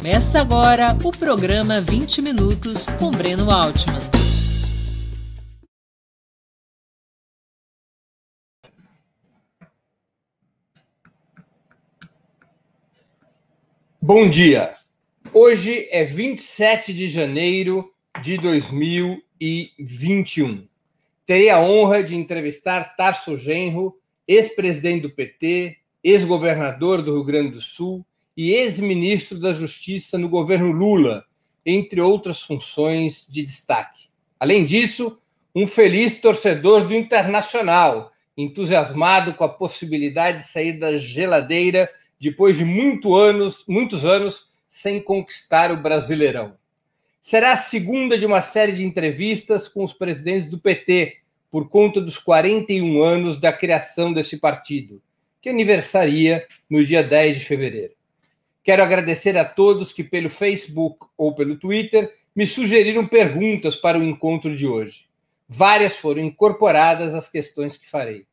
Começa agora o programa 20 Minutos com Breno Altman. Bom dia! Hoje é 27 de janeiro de 2021. Terei a honra de entrevistar Tarso Genro, ex-presidente do PT, ex-governador do Rio Grande do Sul e ex-ministro da Justiça no governo Lula, entre outras funções de destaque. Além disso, um feliz torcedor do Internacional, entusiasmado com a possibilidade de sair da geladeira depois de muito anos, muitos anos sem conquistar o Brasileirão. Será a segunda de uma série de entrevistas com os presidentes do PT, por conta dos 41 anos da criação desse partido, que aniversaria no dia 10 de fevereiro. Quero agradecer a todos que, pelo Facebook ou pelo Twitter, me sugeriram perguntas para o encontro de hoje. Várias foram incorporadas às questões que farei.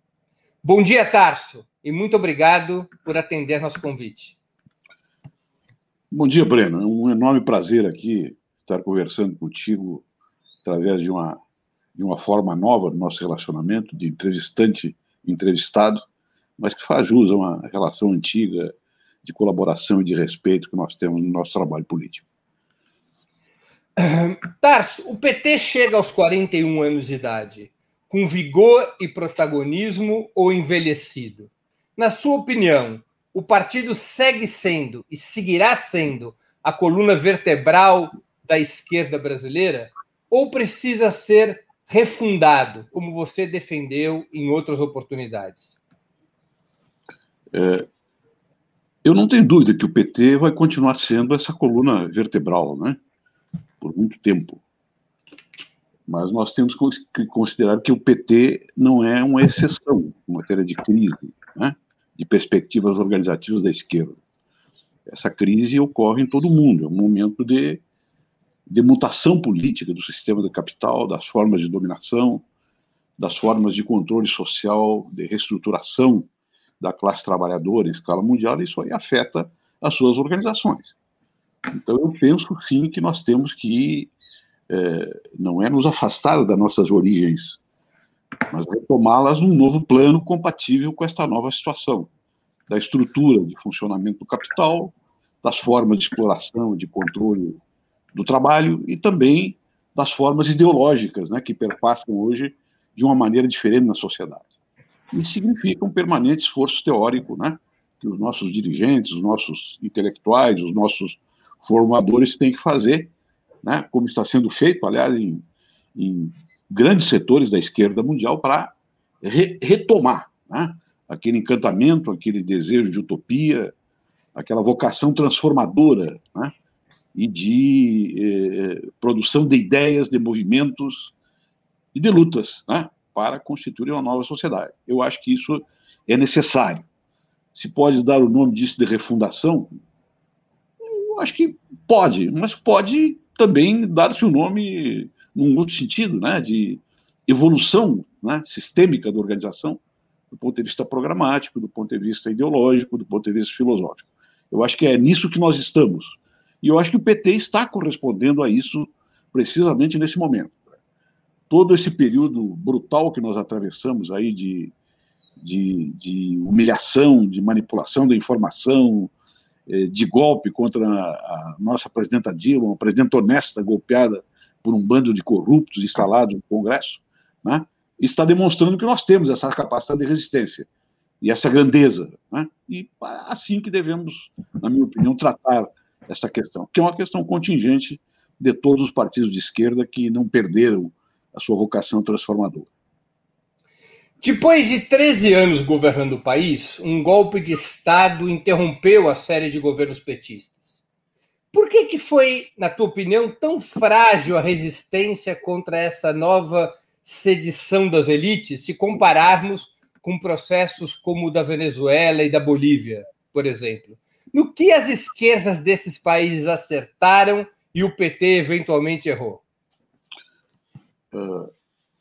Bom dia, Tarso, e muito obrigado por atender nosso convite. Bom dia, Breno. É um enorme prazer aqui estar conversando contigo através de uma, de uma forma nova do nosso relacionamento, de entrevistante entrevistado, mas que faz jus a uma relação antiga de colaboração e de respeito que nós temos no nosso trabalho político. Tarso, o PT chega aos 41 anos de idade com vigor e protagonismo ou envelhecido? Na sua opinião, o partido segue sendo e seguirá sendo a coluna vertebral da esquerda brasileira ou precisa ser refundado, como você defendeu em outras oportunidades? É, eu não tenho dúvida que o PT vai continuar sendo essa coluna vertebral, né? Por muito tempo. Mas nós temos que considerar que o PT não é uma exceção em matéria de crise, né? de perspectivas organizativas da esquerda. Essa crise ocorre em todo o mundo, é um momento de, de mutação política do sistema do capital, das formas de dominação, das formas de controle social, de reestruturação da classe trabalhadora em escala mundial, isso aí afeta as suas organizações. Então, eu penso sim que nós temos que é, não é nos afastar das nossas origens, mas retomá-las num novo plano compatível com esta nova situação, da estrutura de funcionamento do capital, das formas de exploração e de controle do trabalho e também das formas ideológicas né, que perpassam hoje de uma maneira diferente na sociedade. Isso significa um permanente esforço teórico, né? Que os nossos dirigentes, os nossos intelectuais, os nossos formadores têm que fazer, né? Como está sendo feito, aliás, em, em grandes setores da esquerda mundial para re retomar, né? Aquele encantamento, aquele desejo de utopia, aquela vocação transformadora, né? E de eh, produção de ideias, de movimentos e de lutas, né? Para constituir uma nova sociedade. Eu acho que isso é necessário. Se pode dar o nome disso de refundação? Eu acho que pode, mas pode também dar-se o nome num outro sentido, né, de evolução né, sistêmica da organização, do ponto de vista programático, do ponto de vista ideológico, do ponto de vista filosófico. Eu acho que é nisso que nós estamos. E eu acho que o PT está correspondendo a isso precisamente nesse momento todo esse período brutal que nós atravessamos aí de, de, de humilhação, de manipulação da informação, eh, de golpe contra a nossa presidenta Dilma, uma presidenta honesta golpeada por um bando de corruptos instalados no Congresso, né, está demonstrando que nós temos essa capacidade de resistência e essa grandeza. Né, e assim que devemos, na minha opinião, tratar essa questão, que é uma questão contingente de todos os partidos de esquerda que não perderam a sua vocação transformadora. Depois de 13 anos governando o país, um golpe de Estado interrompeu a série de governos petistas. Por que, que foi, na tua opinião, tão frágil a resistência contra essa nova sedição das elites, se compararmos com processos como o da Venezuela e da Bolívia, por exemplo? No que as esquerdas desses países acertaram e o PT eventualmente errou?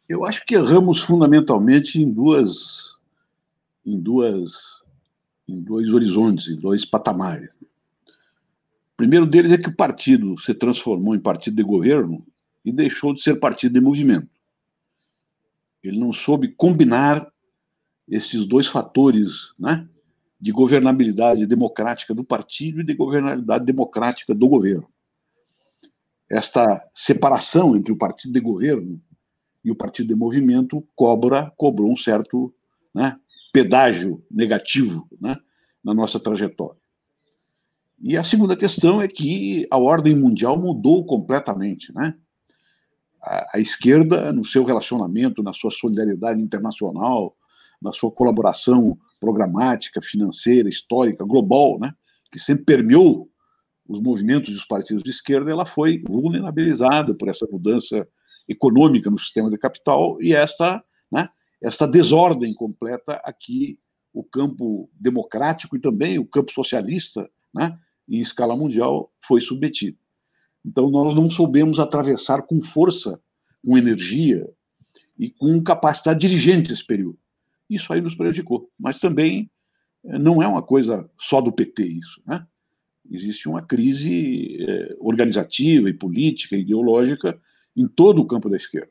Eu acho que erramos fundamentalmente em duas, em duas, em dois horizontes, em dois patamares. O primeiro deles é que o partido se transformou em partido de governo e deixou de ser partido de movimento. Ele não soube combinar esses dois fatores, né, de governabilidade democrática do partido e de governabilidade democrática do governo. Esta separação entre o partido de governo e o partido de movimento cobra cobrou um certo né, pedágio negativo né, na nossa trajetória. E a segunda questão é que a ordem mundial mudou completamente, né? A, a esquerda, no seu relacionamento, na sua solidariedade internacional, na sua colaboração programática, financeira, histórica, global, né? Que sempre permeou os movimentos dos partidos de esquerda, ela foi vulnerabilizada por essa mudança econômica no sistema de capital e essa, né, essa desordem completa aqui o campo democrático e também o campo socialista, né, em escala mundial, foi submetido. Então, nós não soubemos atravessar com força, com energia e com capacidade dirigente esse período. Isso aí nos prejudicou. Mas também eh, não é uma coisa só do PT isso. Né? Existe uma crise eh, organizativa e política, ideológica, em todo o campo da esquerda.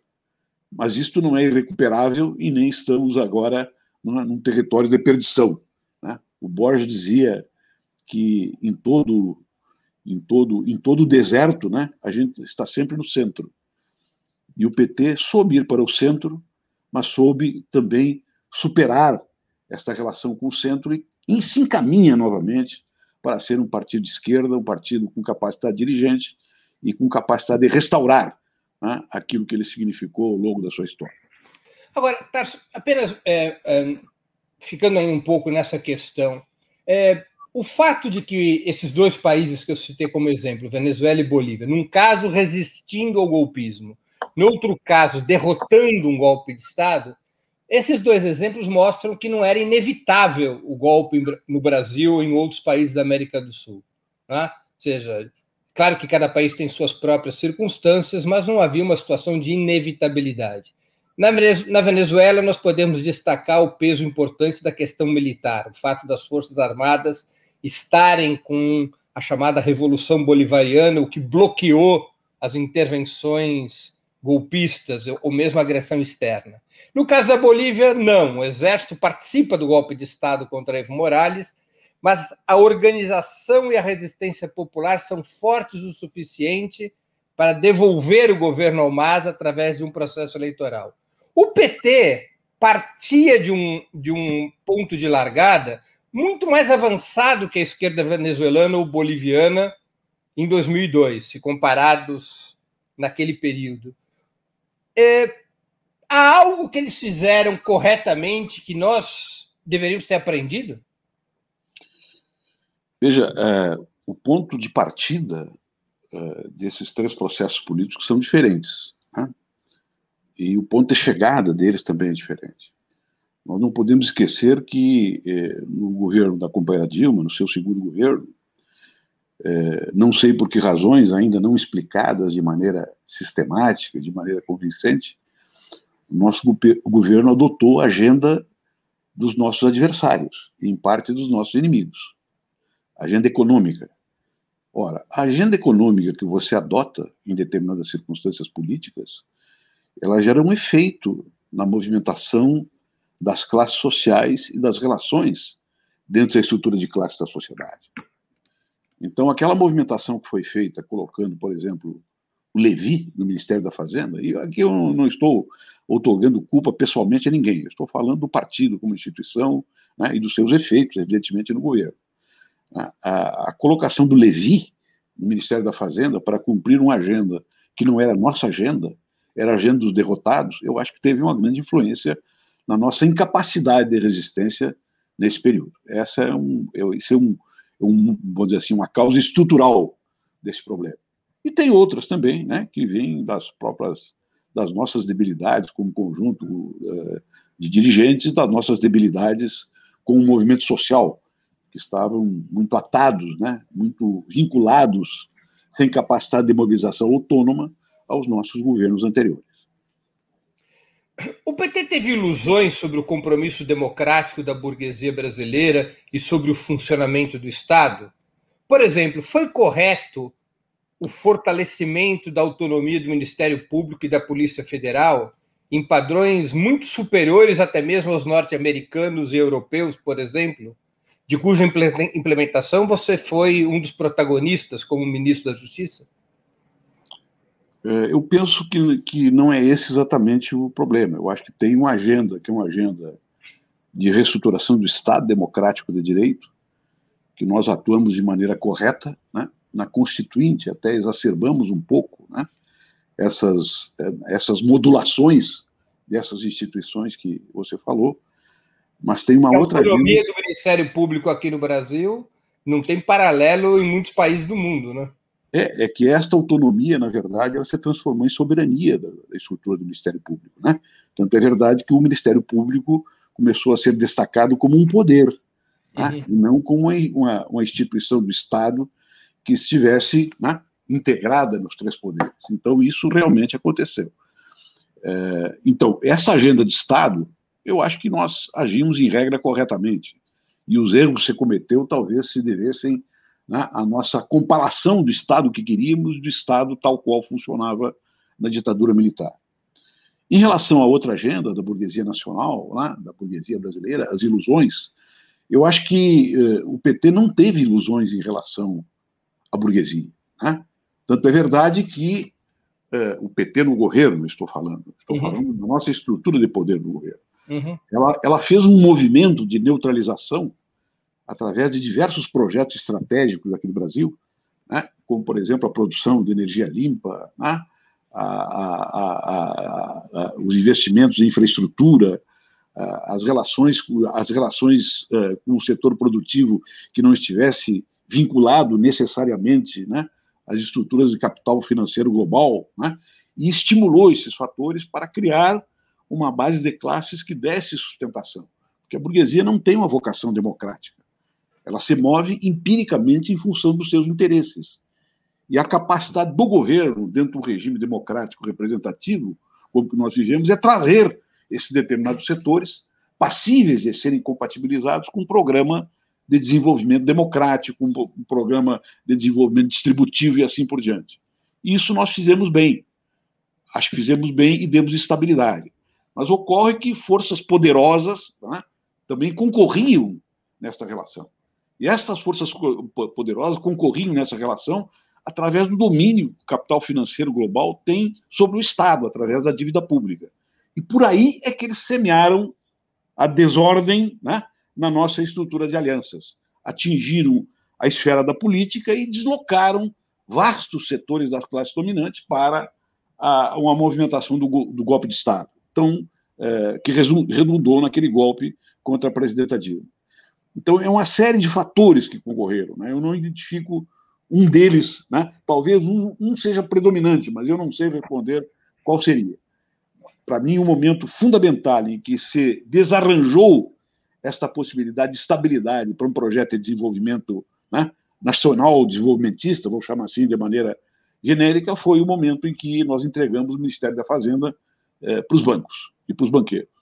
Mas isto não é irrecuperável e nem estamos agora num território de perdição. Né? O Borges dizia que em todo em todo em todo o deserto, né, a gente está sempre no centro. E o PT soube ir para o centro, mas soube também superar esta relação com o centro e, e se encaminha novamente para ser um partido de esquerda, um partido com capacidade dirigente e com capacidade de restaurar né, aquilo que ele significou ao longo da sua história. Agora, Tarso, apenas é, é, ficando aí um pouco nessa questão, é, o fato de que esses dois países que eu citei como exemplo, Venezuela e Bolívia, num caso resistindo ao golpismo, no outro caso derrotando um golpe de Estado, esses dois exemplos mostram que não era inevitável o golpe no Brasil ou em outros países da América do Sul. Né? Ou seja, claro que cada país tem suas próprias circunstâncias, mas não havia uma situação de inevitabilidade. Na Venezuela, nós podemos destacar o peso importante da questão militar, o fato das Forças Armadas estarem com a chamada Revolução Bolivariana, o que bloqueou as intervenções golpistas ou mesmo agressão externa. No caso da Bolívia, não. O exército participa do golpe de Estado contra Evo Morales, mas a organização e a resistência popular são fortes o suficiente para devolver o governo ao MAS através de um processo eleitoral. O PT partia de um, de um ponto de largada muito mais avançado que a esquerda venezuelana ou boliviana em 2002, se comparados naquele período. É, há algo que eles fizeram corretamente que nós deveríamos ter aprendido? Veja, é, o ponto de partida é, desses três processos políticos são diferentes. Né? E o ponto de chegada deles também é diferente. Nós não podemos esquecer que eh, no governo da companheira Dilma, no seu segundo governo, eh, não sei por que razões ainda não explicadas de maneira sistemática, de maneira convincente, o nosso governo adotou a agenda dos nossos adversários, em parte dos nossos inimigos. Agenda econômica. Ora, a agenda econômica que você adota em determinadas circunstâncias políticas, ela gera um efeito na movimentação das classes sociais e das relações dentro da estrutura de classe da sociedade. Então, aquela movimentação que foi feita, colocando, por exemplo, o Levi no Ministério da Fazenda, e aqui eu não estou otorgando culpa pessoalmente a ninguém, eu estou falando do partido como instituição né, e dos seus efeitos, evidentemente, no governo. A, a, a colocação do Levi no Ministério da Fazenda para cumprir uma agenda que não era nossa agenda, era a agenda dos derrotados, eu acho que teve uma grande influência na nossa incapacidade de resistência nesse período. Essa é um, isso é um, um, vamos dizer assim, uma causa estrutural desse problema. E tem outras também, né, que vêm das próprias, das nossas debilidades como conjunto uh, de dirigentes, das nossas debilidades como movimento social, que estavam muito atados, né, muito vinculados, sem capacidade de mobilização autônoma aos nossos governos anteriores. O PT teve ilusões sobre o compromisso democrático da burguesia brasileira e sobre o funcionamento do Estado? Por exemplo, foi correto o fortalecimento da autonomia do Ministério Público e da Polícia Federal em padrões muito superiores até mesmo aos norte-americanos e europeus, por exemplo, de cuja implementação você foi um dos protagonistas como ministro da Justiça? É, eu penso que, que não é esse exatamente o problema. Eu acho que tem uma agenda, que é uma agenda de reestruturação do Estado democrático de direito, que nós atuamos de maneira correta, né? na Constituinte até exacerbamos um pouco né? essas, essas modulações dessas instituições que você falou, mas tem uma a outra. A autonomia agenda... do Ministério Público aqui no Brasil não tem paralelo em muitos países do mundo, né? É, é que esta autonomia, na verdade, ela se transformou em soberania da, da estrutura do Ministério Público, né? Tanto é verdade que o Ministério Público começou a ser destacado como um poder, tá? uhum. e não como uma, uma, instituição do Estado que estivesse né, integrada nos três poderes. Então, isso realmente aconteceu. É, então, essa agenda de Estado, eu acho que nós agimos em regra corretamente. E os erros que você cometeu talvez se devessem né, à nossa comparação do Estado que queríamos do Estado tal qual funcionava na ditadura militar. Em relação à outra agenda da burguesia nacional, da burguesia brasileira, as ilusões, eu acho que eh, o PT não teve ilusões em relação à burguesia. Né? Tanto é verdade que é, o PT no governo, estou falando, estou uhum. falando da nossa estrutura de poder no governo. Uhum. Ela, ela fez um movimento de neutralização através de diversos projetos estratégicos aqui no Brasil, né, como, por exemplo, a produção de energia limpa, né, a, a, a, os investimentos em infraestrutura, as relações, as relações é, com o setor produtivo que não estivesse vinculado necessariamente né, as estruturas de capital financeiro global, né? e estimulou esses fatores para criar uma base de classes que desse sustentação. Porque a burguesia não tem uma vocação democrática. Ela se move empiricamente em função dos seus interesses. E a capacidade do governo, dentro do regime democrático representativo, como que nós vivemos, é trazer esses determinados setores passíveis de serem compatibilizados com um programa de desenvolvimento democrático, um, programa de desenvolvimento distributivo e assim por diante. Isso nós fizemos bem. Acho que fizemos bem e demos estabilidade. Mas ocorre que forças poderosas né, também concorriam nesta relação. E estas forças poderosas concorriam nessa relação através do domínio que o capital financeiro global tem sobre o Estado, através da dívida pública. E por aí é que eles semearam a desordem né, na nossa estrutura de alianças. Atingiram a esfera da política e deslocaram vastos setores das classes dominantes para a, uma movimentação do, do, golpe de Estado, então, é, que redundou naquele golpe contra a presidenta Dilma. Então, é uma série de fatores que concorreram. Né? Eu não identifico um deles, né? talvez um, um seja predominante, mas eu não sei responder qual seria. Para mim, um momento fundamental em que se desarranjou esta possibilidade de estabilidade para um projeto de desenvolvimento né, nacional, desenvolvimentista, vou chamar assim de maneira genérica, foi o momento em que nós entregamos o Ministério da Fazenda é, para os bancos e para os banqueiros.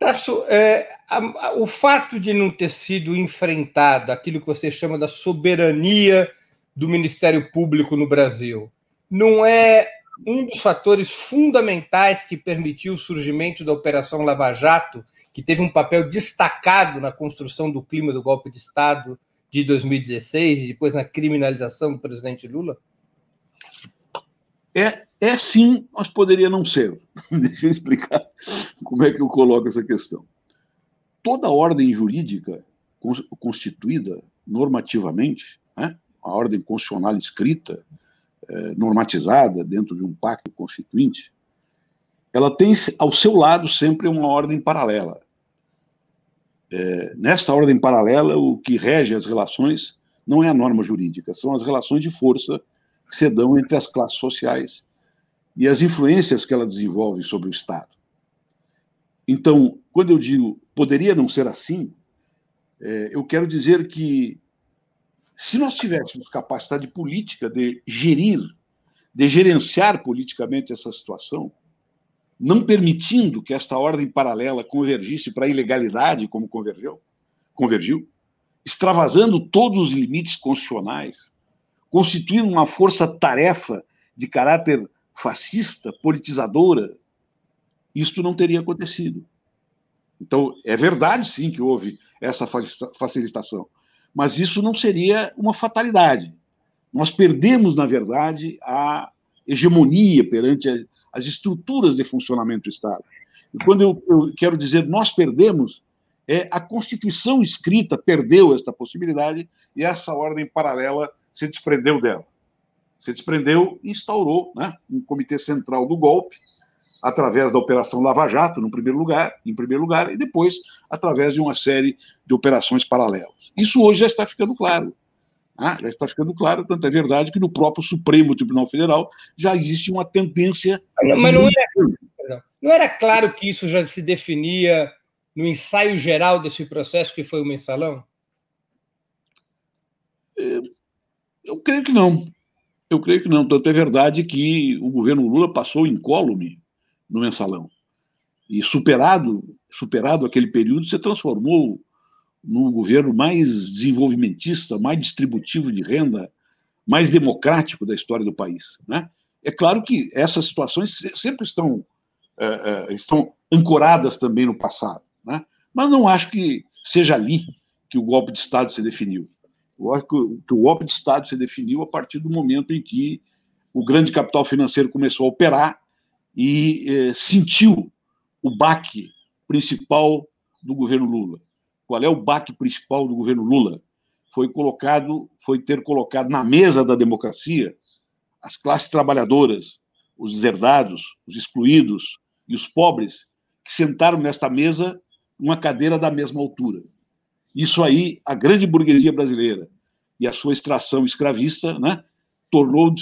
Tasso, é, a, a, o fato de não ter sido enfrentado aquilo que você chama da soberania do Ministério Público no Brasil não é um dos fatores fundamentais que permitiu o surgimento da Operação Lava Jato que teve um papel destacado na construção do clima do golpe de Estado de 2016 e depois na criminalização do presidente Lula? É, é sim, mas poderia não ser. Deixa eu explicar como é que eu coloco essa questão. Toda ordem jurídica constituída normativamente, né, a ordem constitucional escrita, é, normatizada dentro de um pacto constituinte, ela tem ao seu lado sempre uma ordem paralela. É, nessa ordem paralela, o que rege as relações não é a norma jurídica, são as relações de força que se dão entre as classes sociais e as influências que ela desenvolve sobre o Estado. Então, quando eu digo poderia não ser assim, é, eu quero dizer que se nós tivéssemos capacidade política de gerir, de gerenciar politicamente essa situação, não permitindo que esta ordem paralela convergisse para a ilegalidade, como convergiu, convergiu, extravasando todos os limites constitucionais, constituindo uma força-tarefa de caráter fascista, politizadora, isto não teria acontecido. Então, é verdade, sim, que houve essa facilitação, mas isso não seria uma fatalidade. Nós perdemos, na verdade, a hegemonia perante as estruturas de funcionamento do Estado. E quando eu, eu quero dizer nós perdemos, é a Constituição escrita perdeu esta possibilidade e essa ordem paralela se desprendeu dela. Se desprendeu e instaurou né, um comitê central do golpe, através da Operação Lava Jato, no primeiro lugar, em primeiro lugar, e depois através de uma série de operações paralelas. Isso hoje já está ficando claro. Né? Já está ficando claro, tanto é verdade que no próprio Supremo Tribunal Federal já existe uma tendência. Mas não era, não era claro que isso já se definia no ensaio geral desse processo que foi o mensalão? Eu creio que não. Eu creio que não. Tanto é verdade que o governo Lula passou incólume no mensalão. E superado, superado aquele período, se transformou no governo mais desenvolvimentista, mais distributivo de renda, mais democrático da história do país. Né? É claro que essas situações sempre estão, é, é, estão ancoradas também no passado, né? mas não acho que seja ali que o golpe de Estado se definiu. Acho que o golpe de Estado se definiu a partir do momento em que o grande capital financeiro começou a operar e eh, sentiu o baque principal do governo Lula. Qual é o baque principal do governo Lula? Foi colocado, foi ter colocado na mesa da democracia as classes trabalhadoras, os deserdados, os excluídos e os pobres que sentaram nesta mesa uma cadeira da mesma altura. Isso aí, a grande burguesia brasileira e a sua extração escravista, né, tornou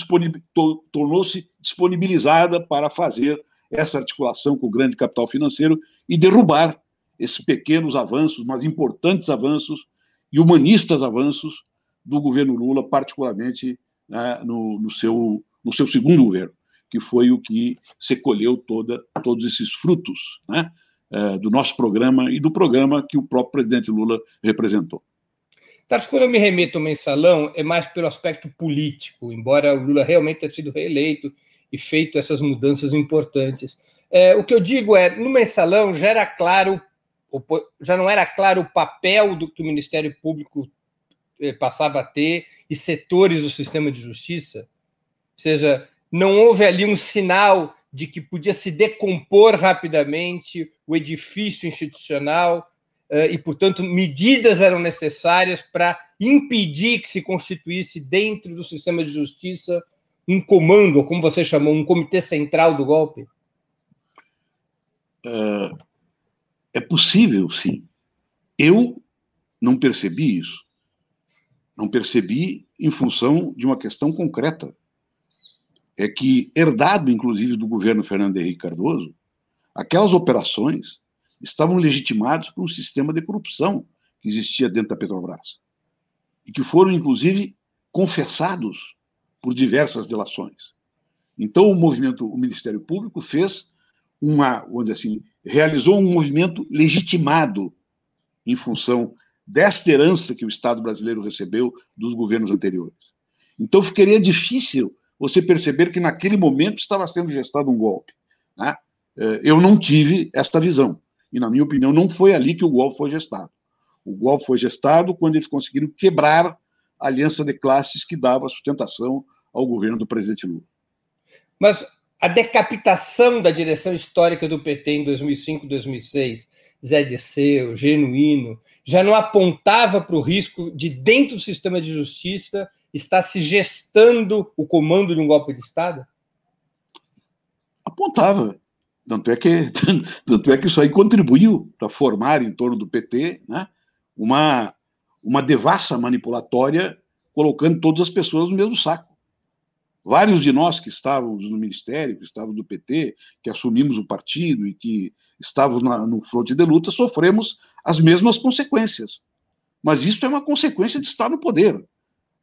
tornou-se disponibilizada para fazer essa articulação com o grande capital financeiro e derrubar esses pequenos avanços, mas importantes avanços e humanistas avanços do governo Lula, particularmente né, no, no, seu, no seu segundo governo, que foi o que se colheu toda, todos esses frutos né, é, do nosso programa e do programa que o próprio presidente Lula representou. Tarso, quando eu me remeto ao mensalão, é mais pelo aspecto político, embora o Lula realmente tenha sido reeleito e feito essas mudanças importantes. É, o que eu digo é, no mensalão já era claro, já não era claro o papel do que o Ministério Público eh, passava a ter e setores do sistema de justiça? Ou seja, não houve ali um sinal de que podia se decompor rapidamente o edifício institucional eh, e, portanto, medidas eram necessárias para impedir que se constituísse dentro do sistema de justiça um comando, como você chamou, um comitê central do golpe? É, é possível, sim. Eu não percebi isso. Não percebi em função de uma questão concreta. É que, herdado, inclusive, do governo Fernando Henrique Cardoso, aquelas operações estavam legitimados por um sistema de corrupção que existia dentro da Petrobras. E que foram, inclusive, confessados por diversas delações. Então, o movimento, o Ministério Público fez uma, dizer assim, realizou um movimento legitimado em função desta herança que o Estado brasileiro recebeu dos governos anteriores. Então, ficaria difícil você perceber que naquele momento estava sendo gestado um golpe. Né? Eh, eu não tive esta visão. E, na minha opinião, não foi ali que o golpe foi gestado. O golpe foi gestado quando eles conseguiram quebrar a aliança de classes que dava sustentação ao governo do presidente Lula. Mas a decapitação da direção histórica do PT em 2005, 2006, Zé Disseu, Genuíno, já não apontava para o risco de, dentro do sistema de justiça, estar se gestando o comando de um golpe de Estado? Apontava. Tanto é que, tanto é que isso aí contribuiu para formar em torno do PT né, uma, uma devassa manipulatória, colocando todas as pessoas no mesmo saco. Vários de nós que estávamos no Ministério, que estávamos no PT, que assumimos o partido e que estávamos na, no fronte de luta, sofremos as mesmas consequências. Mas isso é uma consequência de estar no poder.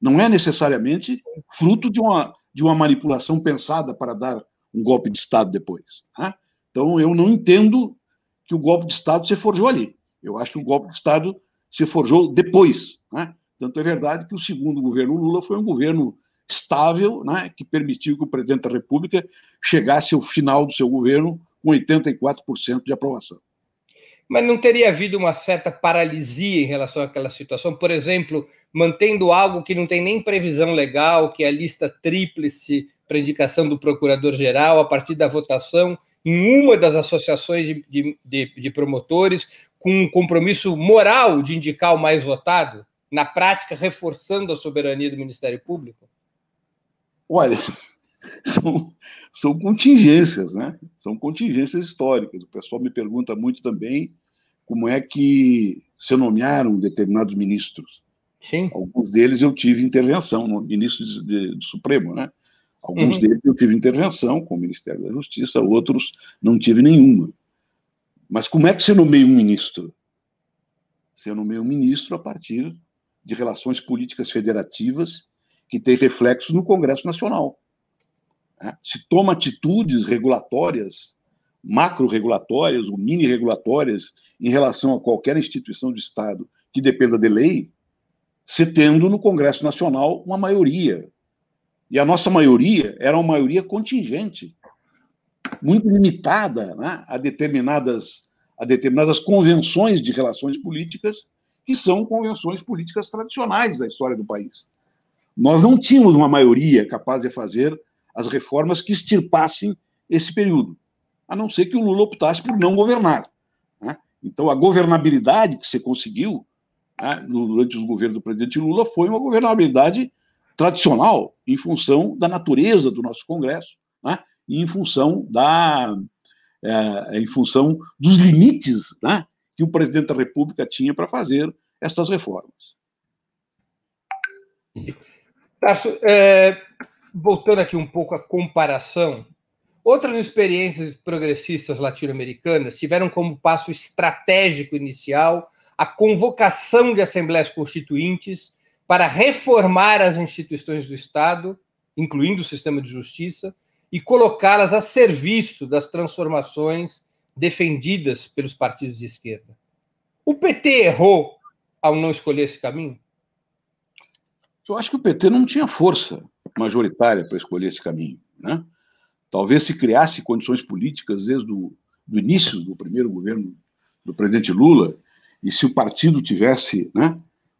Não é necessariamente fruto de uma, de uma manipulação pensada para dar um golpe de Estado depois. Né? Então, eu não entendo que o golpe de Estado se forjou ali. Eu acho que o golpe de Estado se forjou depois. Né? Tanto é verdade que o segundo governo Lula foi um governo estável, né, que permitiu que o presidente da República chegasse ao final do seu governo com 84% de aprovação. Mas não teria havido uma certa paralisia em relação àquela situação? Por exemplo, mantendo algo que não tem nem previsão legal, que é a lista tríplice para indicação do procurador-geral a partir da votação em uma das associações de, de, de, promotores, com um compromisso moral de indicar o mais votado, na prática, reforçando a soberania do Ministério Público? Olha, são, são contingências, né? São contingências históricas. O pessoal me pergunta muito também como é que se nomearam determinados ministros. Sim. Alguns deles eu tive intervenção, no ministro de, de, do Supremo, né? Alguns uhum. deles eu tive intervenção com o Ministério da Justiça, outros não tive nenhuma. Mas como é que você nomeia um ministro? Você nomeia um ministro a partir de relações políticas federativas que têm reflexos no Congresso Nacional. Né? Se toma atitudes regulatórias, macro-regulatórias ou mini-regulatórias em relação a qualquer instituição de Estado que dependa de lei, se tendo no Congresso Nacional uma maioria. E a nossa maioria era uma maioria contingente, muito limitada né, a, determinadas, a determinadas convenções de relações políticas, que são convenções políticas tradicionais da história do país. Nós não tínhamos uma maioria capaz de fazer as reformas que extirpassem esse período, a não ser que o Lula optasse por não governar. Né? Então, a governabilidade que se conseguiu né, durante os governos do presidente Lula foi uma governabilidade tradicional, em função da natureza do nosso Congresso, né, e em função da é, em função dos limites né, que o presidente da República tinha para fazer essas reformas. Tasso, é, voltando aqui um pouco à comparação, outras experiências progressistas latino-americanas tiveram como passo estratégico inicial a convocação de assembleias constituintes para reformar as instituições do Estado, incluindo o sistema de justiça, e colocá-las a serviço das transformações defendidas pelos partidos de esquerda. O PT errou ao não escolher esse caminho? Eu acho que o PT não tinha força majoritária para escolher esse caminho. Né? Talvez se criasse condições políticas desde o do início do primeiro governo do presidente Lula, e se o partido tivesse né,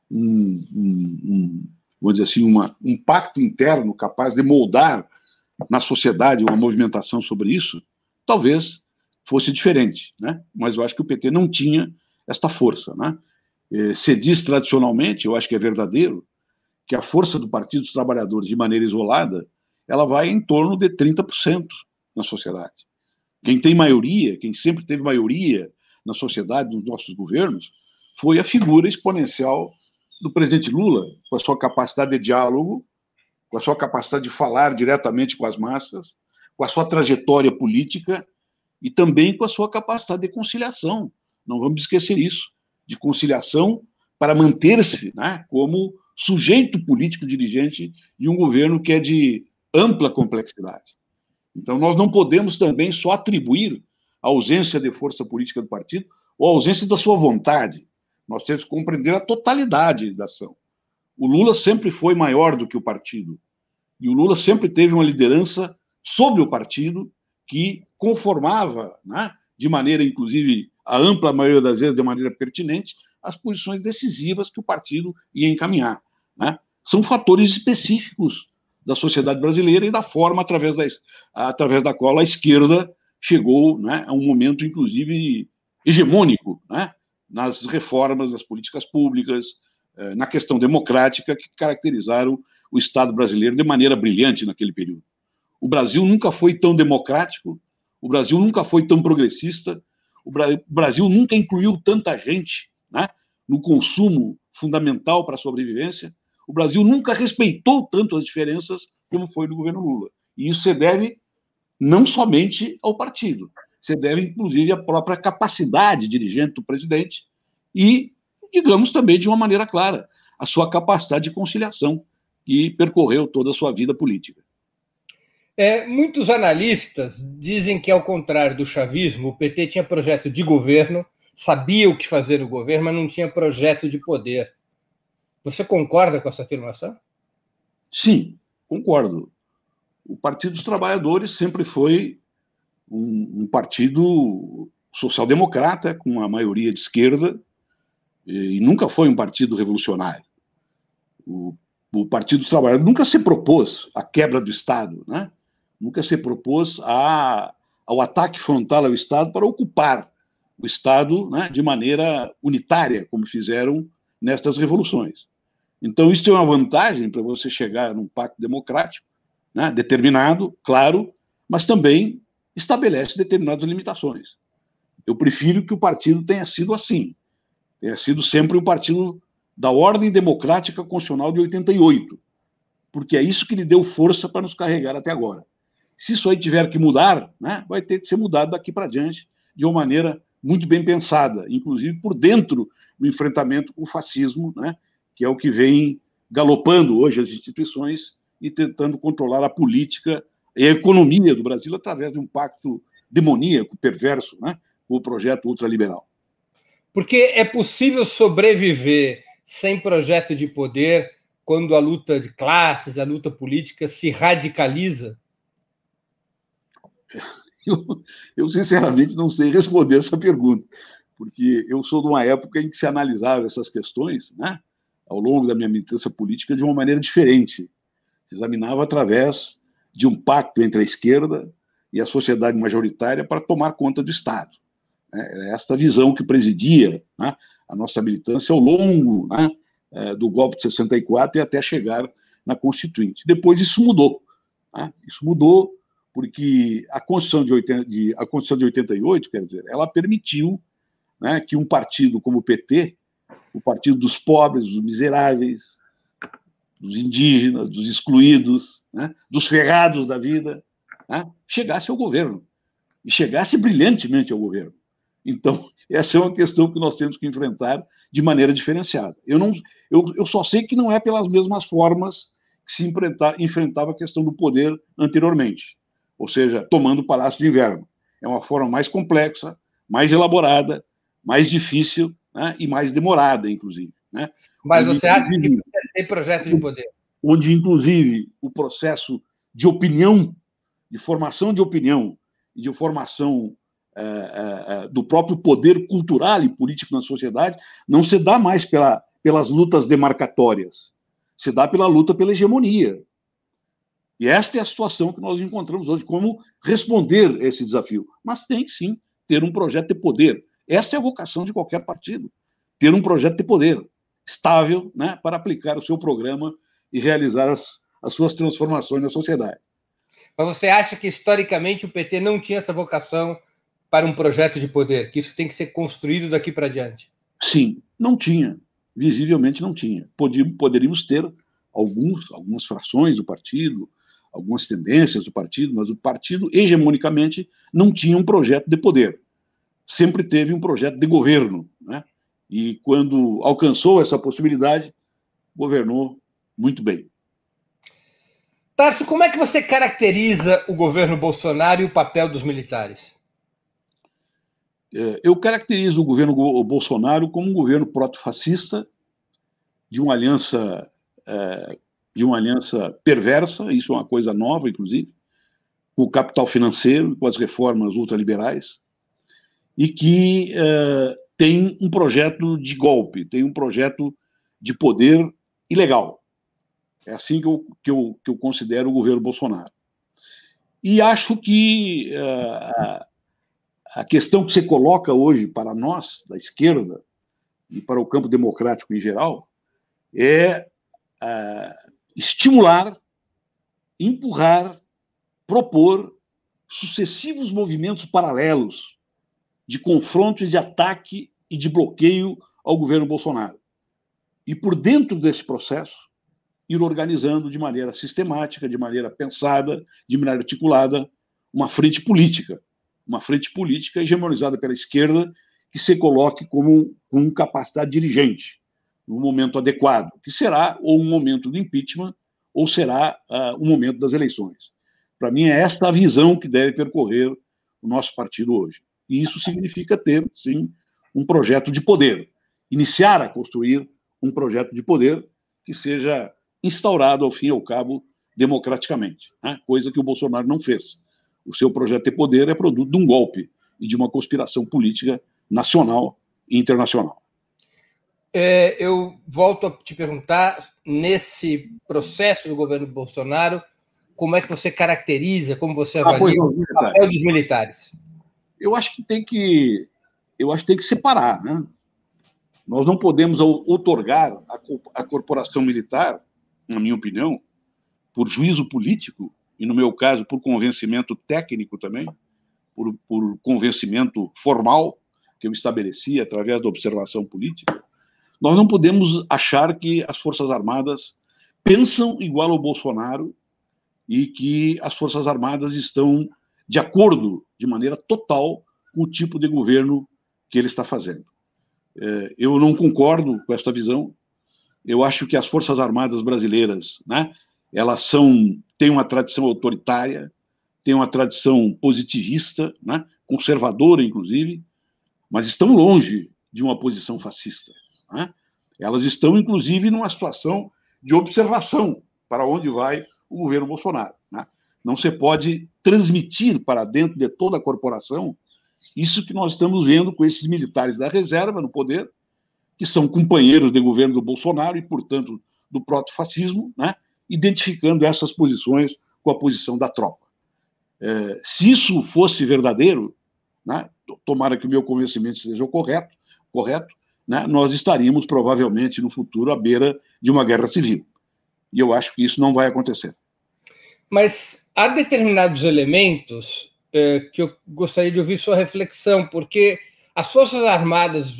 um, um, um vamos dizer assim, uma, um pacto interno capaz de moldar na sociedade uma movimentação sobre isso, talvez fosse diferente, né? Mas eu acho que o PT não tinha esta força, né? Eh, se diz tradicionalmente, eu acho que é verdadeiro, que a força do Partido dos Trabalhadores, de maneira isolada, ela vai em torno de 30% na sociedade. Quem tem maioria, quem sempre teve maioria na sociedade, nos nossos governos, foi a figura exponencial do presidente Lula, com a sua capacidade de diálogo, com a sua capacidade de falar diretamente com as massas, com a sua trajetória política e também com a sua capacidade de conciliação. Não vamos esquecer isso, de conciliação para manter-se né, como sujeito político dirigente de um governo que é de ampla complexidade. Então, nós não podemos também só atribuir a ausência de força política do partido ou a ausência da sua vontade. Nós temos que compreender a totalidade da ação. O Lula sempre foi maior do que o partido. E o Lula sempre teve uma liderança sobre o partido que conformava, né, de maneira, inclusive, a ampla maioria das vezes, de maneira pertinente, as posições decisivas que o partido ia encaminhar. Né? São fatores específicos da sociedade brasileira e da forma através da, através da qual a esquerda chegou né, a um momento, inclusive, hegemônico né, nas reformas das políticas públicas, eh, na questão democrática que caracterizaram o Estado brasileiro de maneira brilhante naquele período. O Brasil nunca foi tão democrático, o Brasil nunca foi tão progressista, o Brasil nunca incluiu tanta gente né, no consumo fundamental para a sobrevivência, o Brasil nunca respeitou tanto as diferenças como foi no governo Lula. E isso se deve não somente ao partido, se deve inclusive à própria capacidade dirigente do presidente e, digamos também de uma maneira clara, a sua capacidade de conciliação que percorreu toda a sua vida política. É, muitos analistas dizem que, ao contrário do chavismo, o PT tinha projeto de governo, sabia o que fazer no governo, mas não tinha projeto de poder. Você concorda com essa afirmação? Sim, concordo. O Partido dos Trabalhadores sempre foi um, um partido social-democrata, com uma maioria de esquerda, e nunca foi um partido revolucionário. O, o Partido dos Trabalhadores nunca se propôs a quebra do Estado, né? nunca se propôs a, ao ataque frontal ao Estado para ocupar o Estado né, de maneira unitária, como fizeram nestas revoluções. Então, isso tem uma vantagem para você chegar num pacto democrático, né, determinado, claro, mas também estabelece determinadas limitações. Eu prefiro que o partido tenha sido assim, tenha sido sempre um partido da ordem democrática constitucional de 88, porque é isso que lhe deu força para nos carregar até agora. Se isso aí tiver que mudar, né, vai ter que ser mudado daqui para diante de uma maneira muito bem pensada, inclusive por dentro do enfrentamento com o fascismo, né, que é o que vem galopando hoje as instituições e tentando controlar a política e a economia do Brasil através de um pacto demoníaco, perverso, né, com o projeto ultraliberal. Porque é possível sobreviver sem projeto de poder quando a luta de classes, a luta política se radicaliza? Eu, eu, sinceramente não sei responder essa pergunta, porque eu sou de uma época em que se analisava essas questões, né, ao longo da minha militância política, de uma maneira diferente. Se examinava através de um pacto entre a esquerda e a sociedade majoritária para tomar conta do Estado. É esta visão que presidia né, a nossa militância ao longo né, é, do golpe de 64 e até chegar na Constituinte. Depois isso mudou. Né? Isso mudou porque a Constituição de, 80, de, a Constituição de 88, quer dizer, ela permitiu né, que um partido como o PT, o partido dos pobres, dos miseráveis, dos indígenas, dos excluídos, né, dos ferrados da vida, né, chegasse ao governo. E chegasse brilhantemente ao governo. Então, essa é uma questão que nós temos que enfrentar de maneira diferenciada. Eu, não, eu, eu só sei que não é pelas mesmas formas que se enfrentava a questão do poder anteriormente, ou seja, tomando o Palácio de Inverno. É uma forma mais complexa, mais elaborada, mais difícil né, e mais demorada, inclusive. Né? Mas onde, você acha que tem projeto de poder? Onde, inclusive, o processo de opinião, de formação de opinião e de formação é, é, do próprio poder cultural e político na sociedade não se dá mais pela, pelas lutas demarcatórias, se dá pela luta pela hegemonia. E esta é a situação que nós encontramos hoje, como responder a esse desafio. Mas tem sim ter um projeto de poder. Esta é a vocação de qualquer partido, ter um projeto de poder estável né, para aplicar o seu programa e realizar as, as suas transformações na sociedade. Mas você acha que historicamente o PT não tinha essa vocação para um projeto de poder, que isso tem que ser construído daqui para diante? Sim, não tinha. Visivelmente não tinha. Poderíamos ter alguns, algumas frações do partido, algumas tendências do partido, mas o partido, hegemonicamente, não tinha um projeto de poder. Sempre teve um projeto de governo. Né? E quando alcançou essa possibilidade, governou muito bem. Tarso, como é que você caracteriza o governo Bolsonaro e o papel dos militares? É, eu caracterizo o governo Bolsonaro como um governo proto-fascista, de uma aliança é, de uma aliança perversa, isso é uma coisa nova, inclusive, com o capital financeiro, com as reformas ultraliberais, e que é, tem um projeto de golpe, tem um projeto de poder ilegal. É assim que eu, que eu, que eu considero o governo Bolsonaro. E acho que a questão que você coloca hoje para nós, da esquerda, e para o campo democrático em geral, é uh, estimular, empurrar, propor sucessivos movimentos paralelos de confrontos de ataque e de bloqueio ao governo Bolsonaro. E por dentro desse processo, ir organizando de maneira sistemática, de maneira pensada, de maneira articulada, uma frente política uma frente política hegemonizada pela esquerda que se coloque como com capacidade dirigente no momento adequado, que será ou um momento do impeachment ou será uh, o momento das eleições. Para mim, é esta a visão que deve percorrer o nosso partido hoje. E isso significa ter, sim, um projeto de poder, iniciar a construir um projeto de poder que seja instaurado, ao fim e ao cabo, democraticamente, né? coisa que o Bolsonaro não fez. O seu projeto de poder é produto de um golpe e de uma conspiração política nacional e internacional. É, eu volto a te perguntar, nesse processo do governo Bolsonaro, como é que você caracteriza, como você ah, avalia ah, o papel dos militares? Eu acho que tem que, eu acho que tem que separar, né? Nós não podemos otorgar a, corporação militar, na minha opinião, por juízo político e no meu caso por convencimento técnico também, por, por convencimento formal que eu estabeleci através da observação política, nós não podemos achar que as Forças Armadas pensam igual ao Bolsonaro e que as Forças Armadas estão de acordo de maneira total com o tipo de governo que ele está fazendo. É, eu não concordo com esta visão. Eu acho que as Forças Armadas brasileiras, né, elas são têm uma tradição autoritária, têm uma tradição positivista, né, conservadora, inclusive, mas estão longe de uma posição fascista. Né? Elas estão, inclusive, numa situação de observação para onde vai o governo Bolsonaro. Né? Não se pode transmitir para dentro de toda a corporação isso que nós estamos vendo com esses militares da reserva no poder, que são companheiros de governo do Bolsonaro e, portanto, do proto-fascismo, né? identificando essas posições com a posição da tropa. É, se isso fosse verdadeiro, né? tomara que o meu convencimento seja correto, correto né, nós estaríamos provavelmente no futuro à beira de uma guerra civil. E eu acho que isso não vai acontecer. Mas há determinados elementos eh, que eu gostaria de ouvir sua reflexão, porque as Forças Armadas,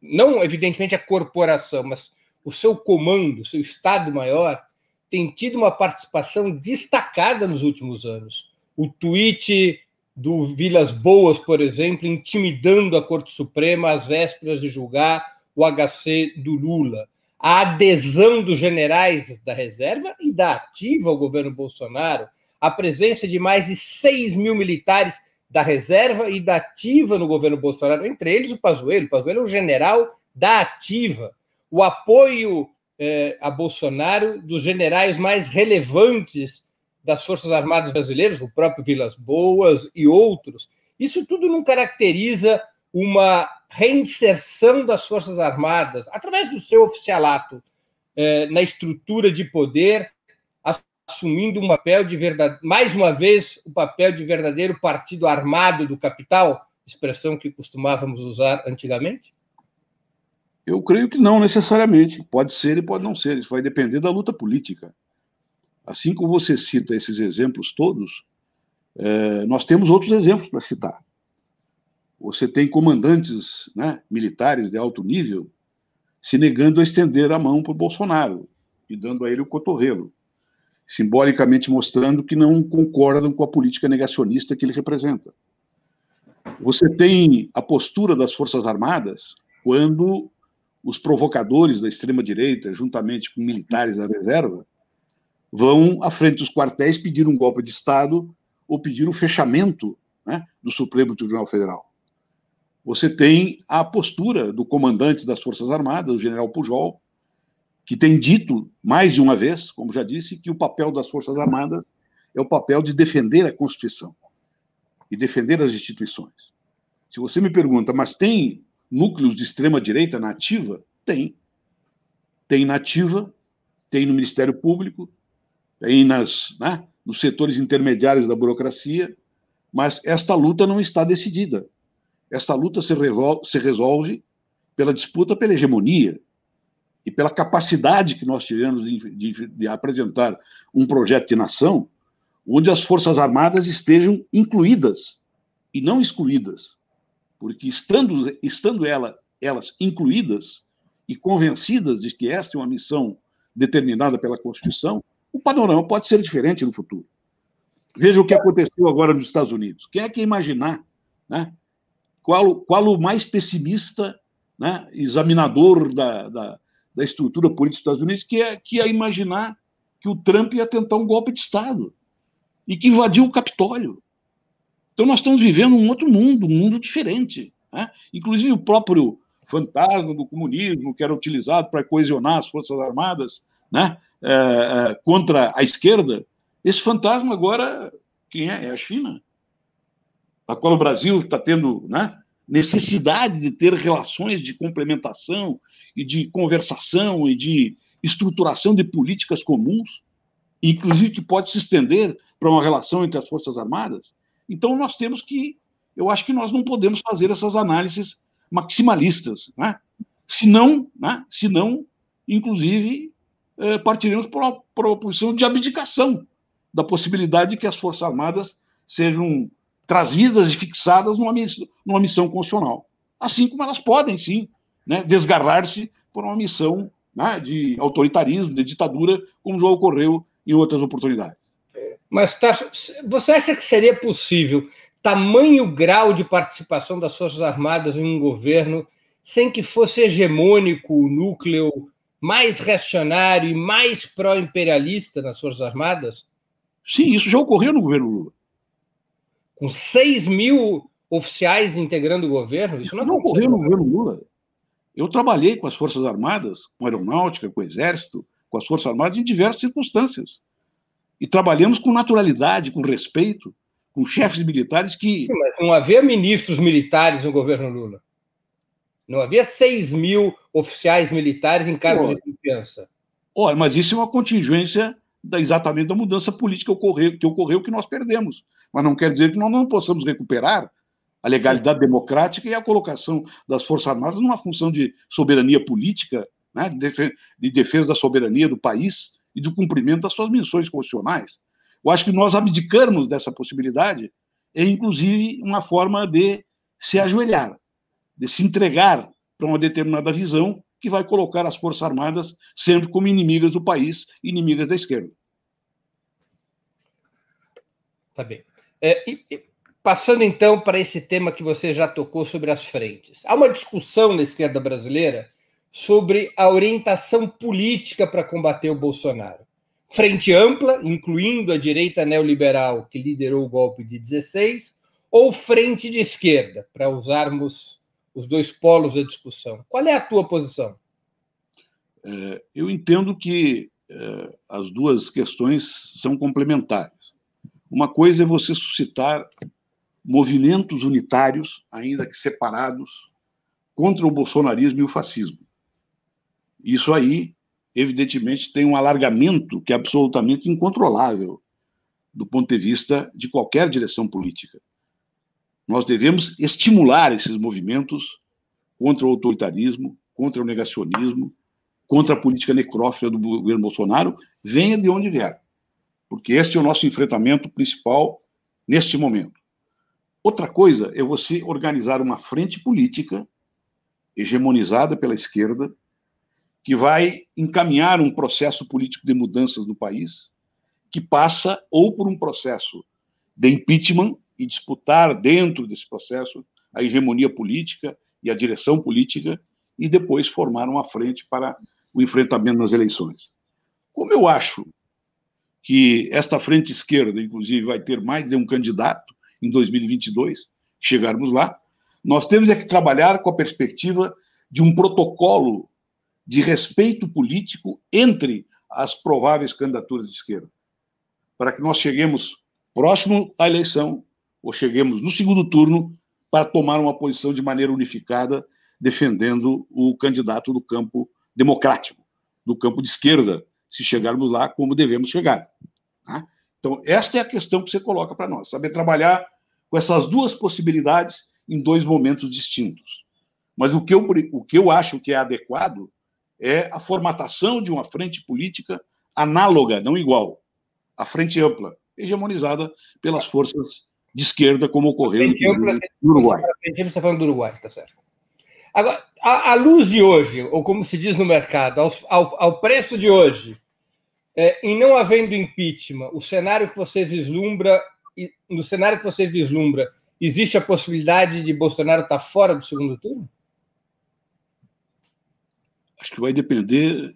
não evidentemente a corporação, mas o seu comando, o seu Estado-Maior, tem tido uma participação destacada nos últimos anos. O tweet do Vilas Boas, por exemplo, intimidando a Corte Suprema às vésperas de julgar o HC do Lula. A adesão dos generais da reserva e da ativa ao governo Bolsonaro, a presença de mais de 6 mil militares da reserva e da ativa no governo Bolsonaro, entre eles o Pazuello. O Pazuello é um general da ativa. O apoio eh, a Bolsonaro dos generais mais relevantes das Forças Armadas Brasileiras, o próprio Vilas Boas e outros, isso tudo não caracteriza uma reinserção das Forças Armadas, através do seu oficialato, eh, na estrutura de poder, assumindo um papel de verdade, mais uma vez, o papel de verdadeiro partido armado do capital, expressão que costumávamos usar antigamente? Eu creio que não necessariamente. Pode ser e pode não ser. Isso vai depender da luta política. Assim como você cita esses exemplos todos, é, nós temos outros exemplos para citar. Você tem comandantes né, militares de alto nível se negando a estender a mão para o Bolsonaro e dando a ele o cotovelo, simbolicamente mostrando que não concordam com a política negacionista que ele representa. Você tem a postura das Forças Armadas quando os provocadores da extrema-direita, juntamente com militares da reserva, vão à frente dos quartéis pedir um golpe de Estado ou pedir o fechamento né, do Supremo Tribunal Federal. Você tem a postura do comandante das Forças Armadas, o general Pujol, que tem dito mais de uma vez, como já disse, que o papel das Forças Armadas é o papel de defender a Constituição e defender as instituições. Se você me pergunta, mas tem núcleos de extrema-direita na ativa? Tem. Tem na ativa, tem no Ministério Público, tem nas, né, nos setores intermediários da burocracia, mas esta luta não está decidida. Esta luta se, se resolve pela disputa pela hegemonia e pela capacidade que nós tivemos de, de, de apresentar um projeto de nação onde as Forças Armadas estejam incluídas e não excluídas. Porque estando, estando ela, elas incluídas e convencidas de que esta é uma missão determinada pela Constituição, o panorama pode ser diferente no futuro. Veja o que aconteceu agora nos Estados Unidos. Quem é que imaginar né, qual, qual o mais pessimista né, examinador da, da, da, estrutura política dos Estados Unidos que ia, que ia imaginar que o Trump ia tentar um golpe de Estado e que invadiu o Capitólio. Então nós estamos vivendo um outro mundo, um mundo diferente. Né? Inclusive o próprio fantasma do comunismo, que era utilizado para coesionar as Forças Armadas né? É, é, contra a esquerda, esse fantasma agora, quem é? É a China, a qual o Brasil está tendo né, necessidade de ter relações de complementação e de conversação e de estruturação de políticas comuns, inclusive que pode se estender para uma relação entre as Forças Armadas. Então, nós temos que. Eu acho que nós não podemos fazer essas análises maximalistas, né? senão, né? senão inclusive, eh, partiremos para uma proposição de abdicação da possibilidade de que as Forças Armadas sejam trazidas e fixadas numa missão, numa missão constitucional. Assim como elas podem, sim, né, desgarrar-se por uma missão né, de autoritarismo, de ditadura, como já ocorreu em outras oportunidades. Mas tá, você acha que seria possível tamanho grau de participação das Forças Armadas em um governo sem que fosse hegemônico o núcleo mais reacionário e mais pró-imperialista nas Forças Armadas? Sim, isso já ocorreu no governo Lula. Com 6 mil oficiais integrando o governo? Isso não, não ocorreu no governo Lula. Eu trabalhei com as Forças Armadas, com a Aeronáutica, com o Exército, com as Forças Armadas em diversas circunstâncias. E trabalhamos com naturalidade, com respeito, com chefes militares que. Sim, mas não havia ministros militares no governo Lula. Não havia 6 mil oficiais militares em cargos de confiança. Olha, mas isso é uma contingência da, exatamente da mudança política que ocorreu, que ocorreu que nós perdemos. Mas não quer dizer que nós não possamos recuperar a legalidade Sim. democrática e a colocação das Forças Armadas numa função de soberania política, né, de defesa da soberania do país e do cumprimento das suas missões constitucionais. Eu acho que nós abdicarmos dessa possibilidade é, inclusive, uma forma de se ajoelhar, de se entregar para uma determinada visão que vai colocar as Forças Armadas sempre como inimigas do país, inimigas da esquerda. Tá bem. É, e, passando então para esse tema que você já tocou sobre as frentes. Há uma discussão na esquerda brasileira sobre a orientação política para combater o Bolsonaro. Frente ampla, incluindo a direita neoliberal que liderou o golpe de 16, ou frente de esquerda, para usarmos os dois polos da discussão. Qual é a tua posição? É, eu entendo que é, as duas questões são complementares. Uma coisa é você suscitar movimentos unitários, ainda que separados, contra o bolsonarismo e o fascismo. Isso aí, evidentemente, tem um alargamento que é absolutamente incontrolável do ponto de vista de qualquer direção política. Nós devemos estimular esses movimentos contra o autoritarismo, contra o negacionismo, contra a política necrófila do governo Bolsonaro, venha de onde vier. Porque este é o nosso enfrentamento principal neste momento. Outra coisa é você organizar uma frente política hegemonizada pela esquerda, que vai encaminhar um processo político de mudanças no país, que passa ou por um processo de impeachment e disputar dentro desse processo a hegemonia política e a direção política, e depois formar uma frente para o enfrentamento nas eleições. Como eu acho que esta frente esquerda, inclusive, vai ter mais de um candidato em 2022, chegarmos lá, nós temos é que trabalhar com a perspectiva de um protocolo de respeito político entre as prováveis candidaturas de esquerda, para que nós cheguemos próximo à eleição ou cheguemos no segundo turno para tomar uma posição de maneira unificada, defendendo o candidato do campo democrático, do campo de esquerda, se chegarmos lá como devemos chegar. Tá? Então, esta é a questão que você coloca para nós, saber trabalhar com essas duas possibilidades em dois momentos distintos. Mas o que eu, o que eu acho que é adequado é a formatação de uma frente política análoga, não igual, a frente ampla, hegemonizada pelas forças de esquerda, como ocorreu no Uruguai. Você está falando do Uruguai, tá certo. Agora, a, a, luz de hoje, ou como se diz no mercado, ao, ao, ao preço de hoje, é, em não havendo impeachment, o cenário que você vislumbra, no cenário que você vislumbra, existe a possibilidade de Bolsonaro estar fora do segundo turno? Acho que vai depender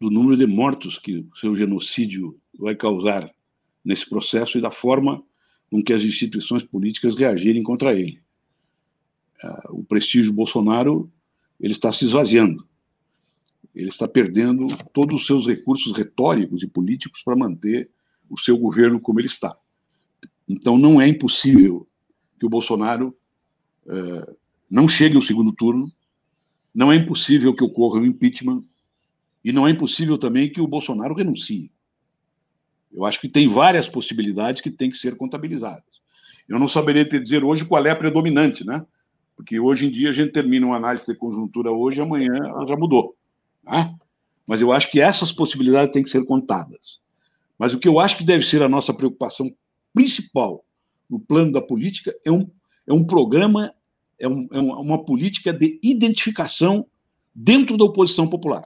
do número de mortos que o seu genocídio vai causar nesse processo e da forma com que as instituições políticas reagirem contra ele. o prestígio Bolsonaro ele está se esvaziando. Ele está perdendo todos os seus recursos retóricos e políticos para manter o seu governo como ele está. Então, não é impossível que o Bolsonaro uh, não chegue ao segundo turno, não é impossível que ocorra um impeachment, e não é impossível também que o Bolsonaro renuncie. Eu acho que tem várias possibilidades que têm que ser contabilizadas. Eu não saberia te dizer hoje qual é a predominante, né? Porque hoje em dia a gente termina uma análise de conjuntura hoje, amanhã ela já mudou. Né? Mas eu acho que essas possibilidades têm que ser contadas. Mas o que eu acho que deve ser a nossa preocupação principal no plano da política é um, é um programa, é, um, é uma política de identificação dentro da oposição popular.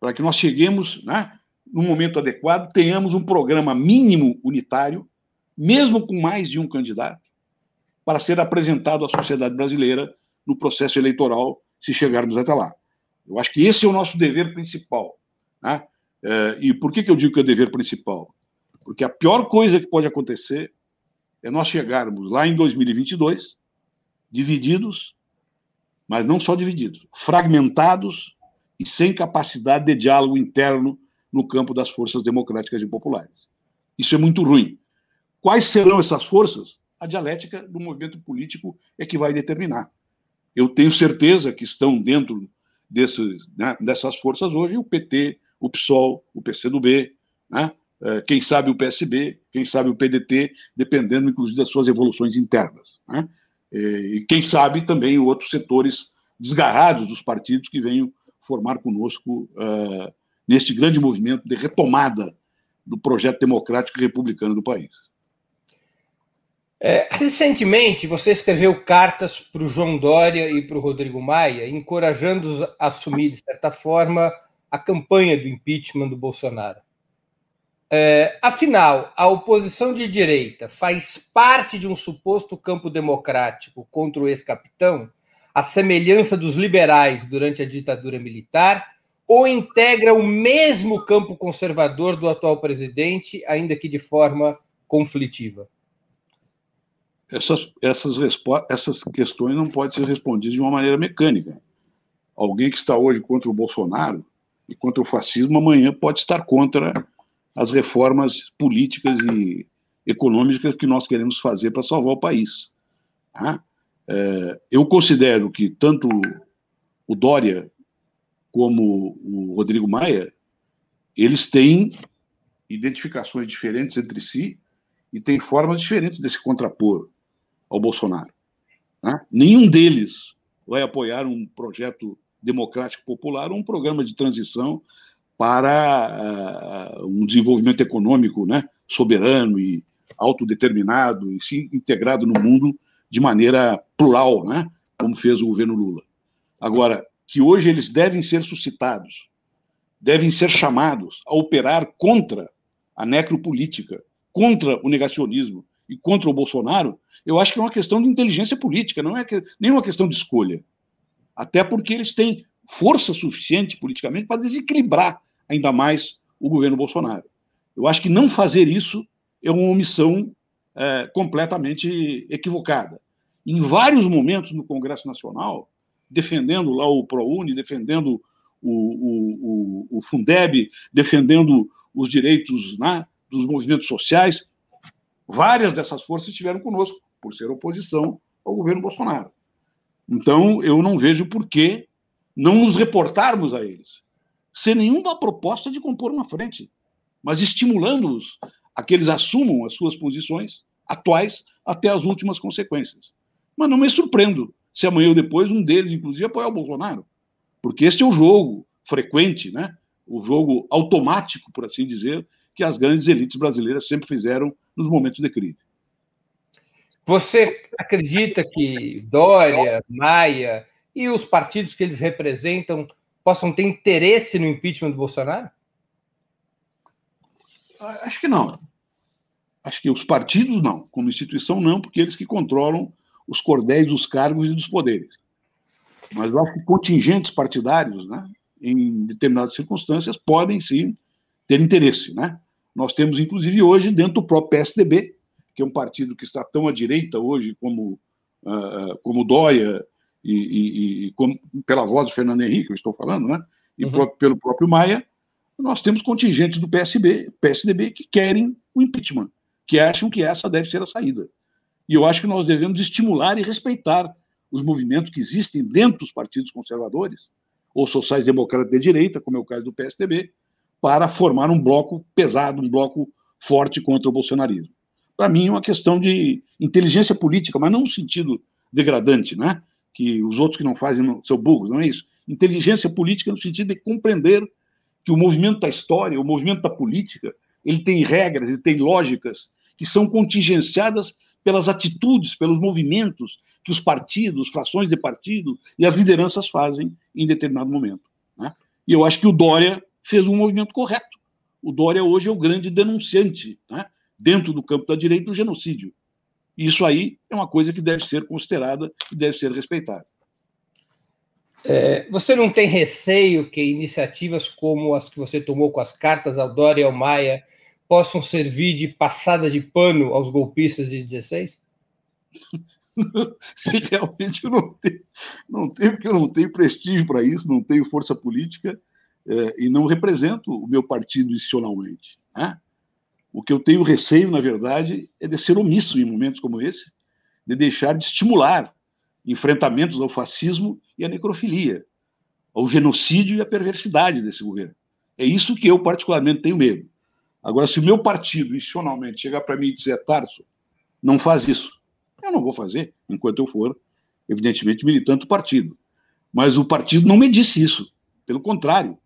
Para que nós cheguemos, né, no momento adequado, tenhamos um programa mínimo unitário, mesmo com mais de um candidato, para ser apresentado à sociedade brasileira no processo eleitoral, se chegarmos até lá. Eu acho que esse é o nosso dever principal. Né? É, e por que, que eu digo que é o dever principal? Porque a pior coisa que pode acontecer é nós chegarmos lá em 2022 divididos, mas não só divididos, fragmentados e sem capacidade de diálogo interno no campo das forças democráticas e populares. Isso é muito ruim. Quais serão essas forças? A dialética do movimento político é que vai determinar. Eu tenho certeza que estão dentro desses, né, dessas forças hoje o PT, o PSOL, o PCdoB, né, é, quem sabe o PSB, quem sabe o PDT, dependendo, inclusive, das suas evoluções internas. Né? E quem sabe também outros setores desgarrados dos partidos que venham formar conosco uh, neste grande movimento de retomada do projeto democrático e republicano do país. É, recentemente, você escreveu cartas para o João Dória e para o Rodrigo Maia, encorajando-os a assumir, de certa forma, a campanha do impeachment do Bolsonaro. É, afinal, a oposição de direita faz parte de um suposto campo democrático contra o ex-capitão, a semelhança dos liberais durante a ditadura militar, ou integra o mesmo campo conservador do atual presidente, ainda que de forma conflitiva? Essas, essas, essas questões não podem ser respondidas de uma maneira mecânica. Alguém que está hoje contra o Bolsonaro e contra o fascismo, amanhã pode estar contra as reformas políticas e econômicas que nós queremos fazer para salvar o país. Tá? É, eu considero que tanto o Dória como o Rodrigo Maia, eles têm identificações diferentes entre si e têm formas diferentes de se contrapor ao Bolsonaro. Né? Nenhum deles vai apoiar um projeto democrático popular ou um programa de transição para uh, um desenvolvimento econômico né, soberano e autodeterminado e se integrado no mundo de maneira plural, né, como fez o governo Lula. Agora, que hoje eles devem ser suscitados, devem ser chamados a operar contra a necropolítica, contra o negacionismo e contra o Bolsonaro, eu acho que é uma questão de inteligência política, não é que, uma questão de escolha. Até porque eles têm força suficiente politicamente para desequilibrar ainda mais o governo Bolsonaro. Eu acho que não fazer isso é uma omissão é, completamente equivocada. Em vários momentos no Congresso Nacional, defendendo lá o ProUni, defendendo o, o, o, o Fundeb, defendendo os direitos né, dos movimentos sociais. Várias dessas forças estiveram conosco, por ser oposição ao governo Bolsonaro. Então, eu não vejo por que não nos reportarmos a eles, sem nenhuma proposta de compor uma frente, mas estimulando-os a que eles assumam as suas posições atuais até as últimas consequências. Mas não me surpreendo se amanhã ou depois um deles, inclusive, apoiar o Bolsonaro. Porque este é o jogo frequente, né? o jogo automático, por assim dizer, que as grandes elites brasileiras sempre fizeram nos momentos de crise. Você acredita que Dória, Maia e os partidos que eles representam possam ter interesse no impeachment do Bolsonaro? Acho que não. Acho que os partidos não, como instituição não, porque eles que controlam os cordéis dos cargos e dos poderes. Mas eu acho que contingentes partidários, né, em determinadas circunstâncias, podem sim ter interesse. Né? Nós temos, inclusive, hoje, dentro do próprio PSDB, que é um partido que está tão à direita hoje como uh, como Dória, e, e, e como, pela voz do Fernando Henrique, eu estou falando, né? e uhum. pro, pelo próprio Maia, nós temos contingentes do PSB, PSDB que querem o impeachment, que acham que essa deve ser a saída. E eu acho que nós devemos estimular e respeitar os movimentos que existem dentro dos partidos conservadores, ou sociais-democratas de direita, como é o caso do PSDB, para formar um bloco pesado, um bloco forte contra o bolsonarismo. Para mim, é uma questão de inteligência política, mas não no sentido degradante, né? que os outros que não fazem não, são burros, não é isso? Inteligência política no sentido de compreender que o movimento da história, o movimento da política, ele tem regras, ele tem lógicas que são contingenciadas pelas atitudes, pelos movimentos que os partidos, frações de partido e as lideranças fazem em determinado momento. Né? E eu acho que o Dória fez um movimento correto. O Dória hoje é o grande denunciante, né? dentro do campo da direita, do genocídio. Isso aí é uma coisa que deve ser considerada e deve ser respeitada. É, você não tem receio que iniciativas como as que você tomou com as cartas ao Dória e ao Maia possam servir de passada de pano aos golpistas de 16? Realmente eu não tenho, não tenho, porque eu não tenho prestígio para isso, não tenho força política é, e não represento o meu partido institucionalmente. Né? O que eu tenho receio, na verdade, é de ser omisso em momentos como esse, de deixar de estimular enfrentamentos ao fascismo e à necrofilia, ao genocídio e à perversidade desse governo. É isso que eu, particularmente, tenho medo. Agora, se o meu partido, institucionalmente, chegar para mim e dizer, Tarso, não faz isso, eu não vou fazer, enquanto eu for, evidentemente, militante do partido. Mas o partido não me disse isso. Pelo contrário,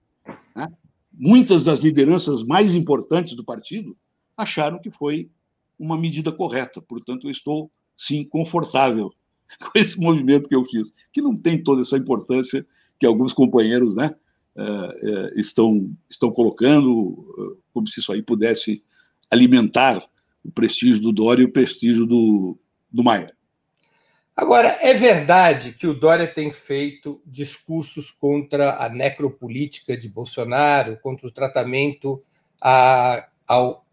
né? muitas das lideranças mais importantes do partido acharam que foi uma medida correta. Portanto, eu estou, sim, confortável com esse movimento que eu fiz, que não tem toda essa importância que alguns companheiros né, uh, uh, estão, estão colocando, uh, como se isso aí pudesse alimentar o prestígio do Dória e o prestígio do, do Maia. Agora, é verdade que o Dória tem feito discursos contra a necropolítica de Bolsonaro, contra o tratamento ao,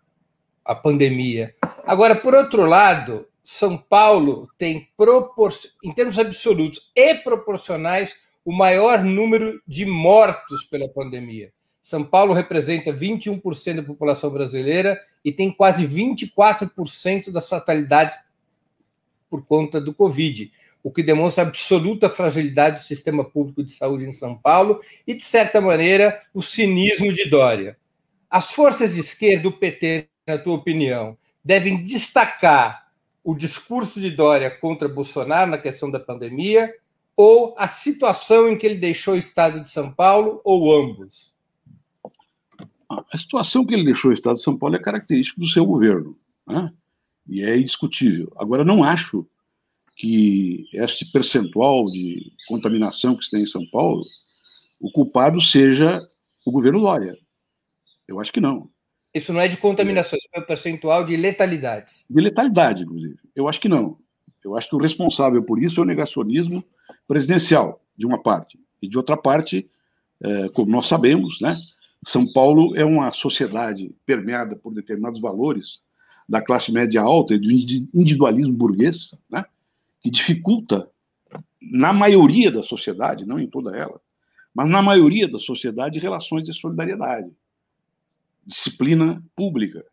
a pandemia. Agora, por outro lado, São Paulo tem, em termos absolutos e proporcionais, o maior número de mortos pela pandemia. São Paulo representa 21% da população brasileira e tem quase 24% das fatalidades por conta do Covid, o que demonstra a absoluta fragilidade do sistema público de saúde em São Paulo e, de certa maneira, o cinismo de Dória. As forças de esquerda, o PT, na tua opinião, devem destacar o discurso de Dória contra Bolsonaro na questão da pandemia ou a situação em que ele deixou o estado de São Paulo, ou ambos? A situação que ele deixou o estado de São Paulo é característica do seu governo, né? e é indiscutível. Agora, não acho que este percentual de contaminação que se tem em São Paulo, o culpado seja o governo Dória. Eu acho que não. Isso não é de contaminação, isso é um percentual de letalidades. De letalidade, inclusive. Eu acho que não. Eu acho que o responsável por isso é o negacionismo presidencial, de uma parte. E de outra parte, é, como nós sabemos, né, São Paulo é uma sociedade permeada por determinados valores da classe média alta e do individualismo burguês, né, que dificulta, na maioria da sociedade, não em toda ela, mas na maioria da sociedade, relações de solidariedade disciplina pública,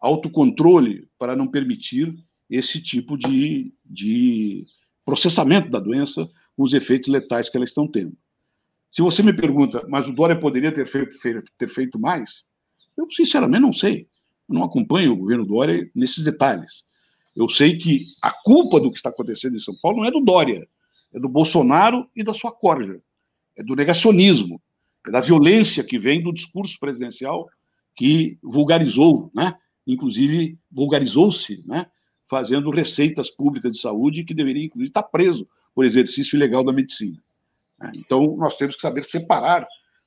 autocontrole para não permitir esse tipo de, de processamento da doença com os efeitos letais que elas estão tendo. Se você me pergunta, mas o Dória poderia ter feito, ter feito mais? Eu, sinceramente, não sei. Eu não acompanho o governo Dória nesses detalhes. Eu sei que a culpa do que está acontecendo em São Paulo não é do Dória, é do Bolsonaro e da sua corja. É do negacionismo, é da violência que vem do discurso presidencial que vulgarizou, né? inclusive vulgarizou-se, né? fazendo receitas públicas de saúde que deveria, inclusive, estar preso por exercício ilegal da medicina. Né? Então, nós temos que saber separar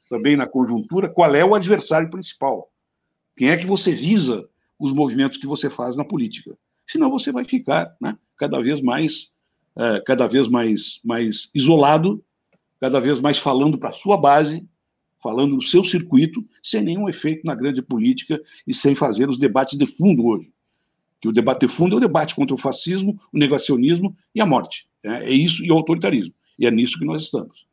também na conjuntura qual é o adversário principal. Quem é que você visa os movimentos que você faz na política? Senão você vai ficar né, cada vez mais, é, cada vez mais, mais isolado, cada vez mais falando para a sua base, falando no seu circuito, sem nenhum efeito na grande política e sem fazer os debates de fundo hoje. Que o debate fundo é o debate contra o fascismo, o negacionismo e a morte. É, é isso e o autoritarismo. E é nisso que nós estamos.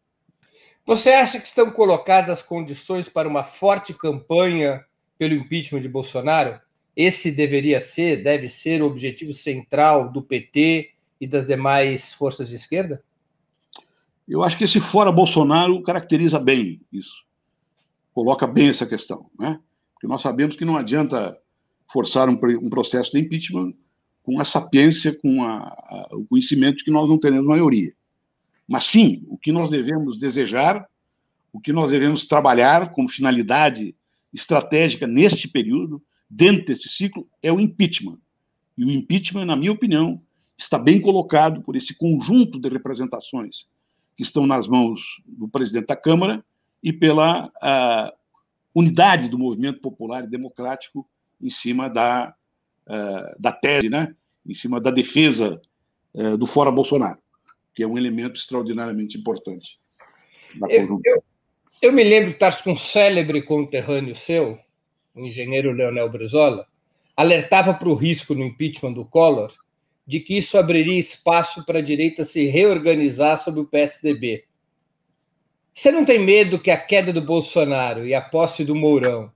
Você acha que estão colocadas as condições para uma forte campanha pelo impeachment de Bolsonaro? Esse deveria ser, deve ser o objetivo central do PT e das demais forças de esquerda? Eu acho que esse fora Bolsonaro caracteriza bem isso. Coloca bem essa questão, né? Porque nós sabemos que não adianta forçar um, processo de impeachment com a sapiência, com a, a, o conhecimento de que nós não teremos maioria. Mas sim, o que nós devemos desejar, o que nós devemos trabalhar como finalidade estratégica neste período, dentro deste ciclo, é o impeachment. E o impeachment, na minha opinião, está bem colocado por esse conjunto de representações que estão nas mãos do presidente da Câmara e pela unidade do movimento popular e democrático em cima da, da tese, né? em cima da defesa do fora Bolsonaro que é um elemento extraordinariamente importante. Eu, eu, eu, me lembro de estar com um célebre conterrâneo seu, o engenheiro Leonel Brizola, alertava para o risco no impeachment do Collor de que isso abriria espaço para a direita se reorganizar sob o PSDB. Você não tem medo que a queda do Bolsonaro e a posse do Mourão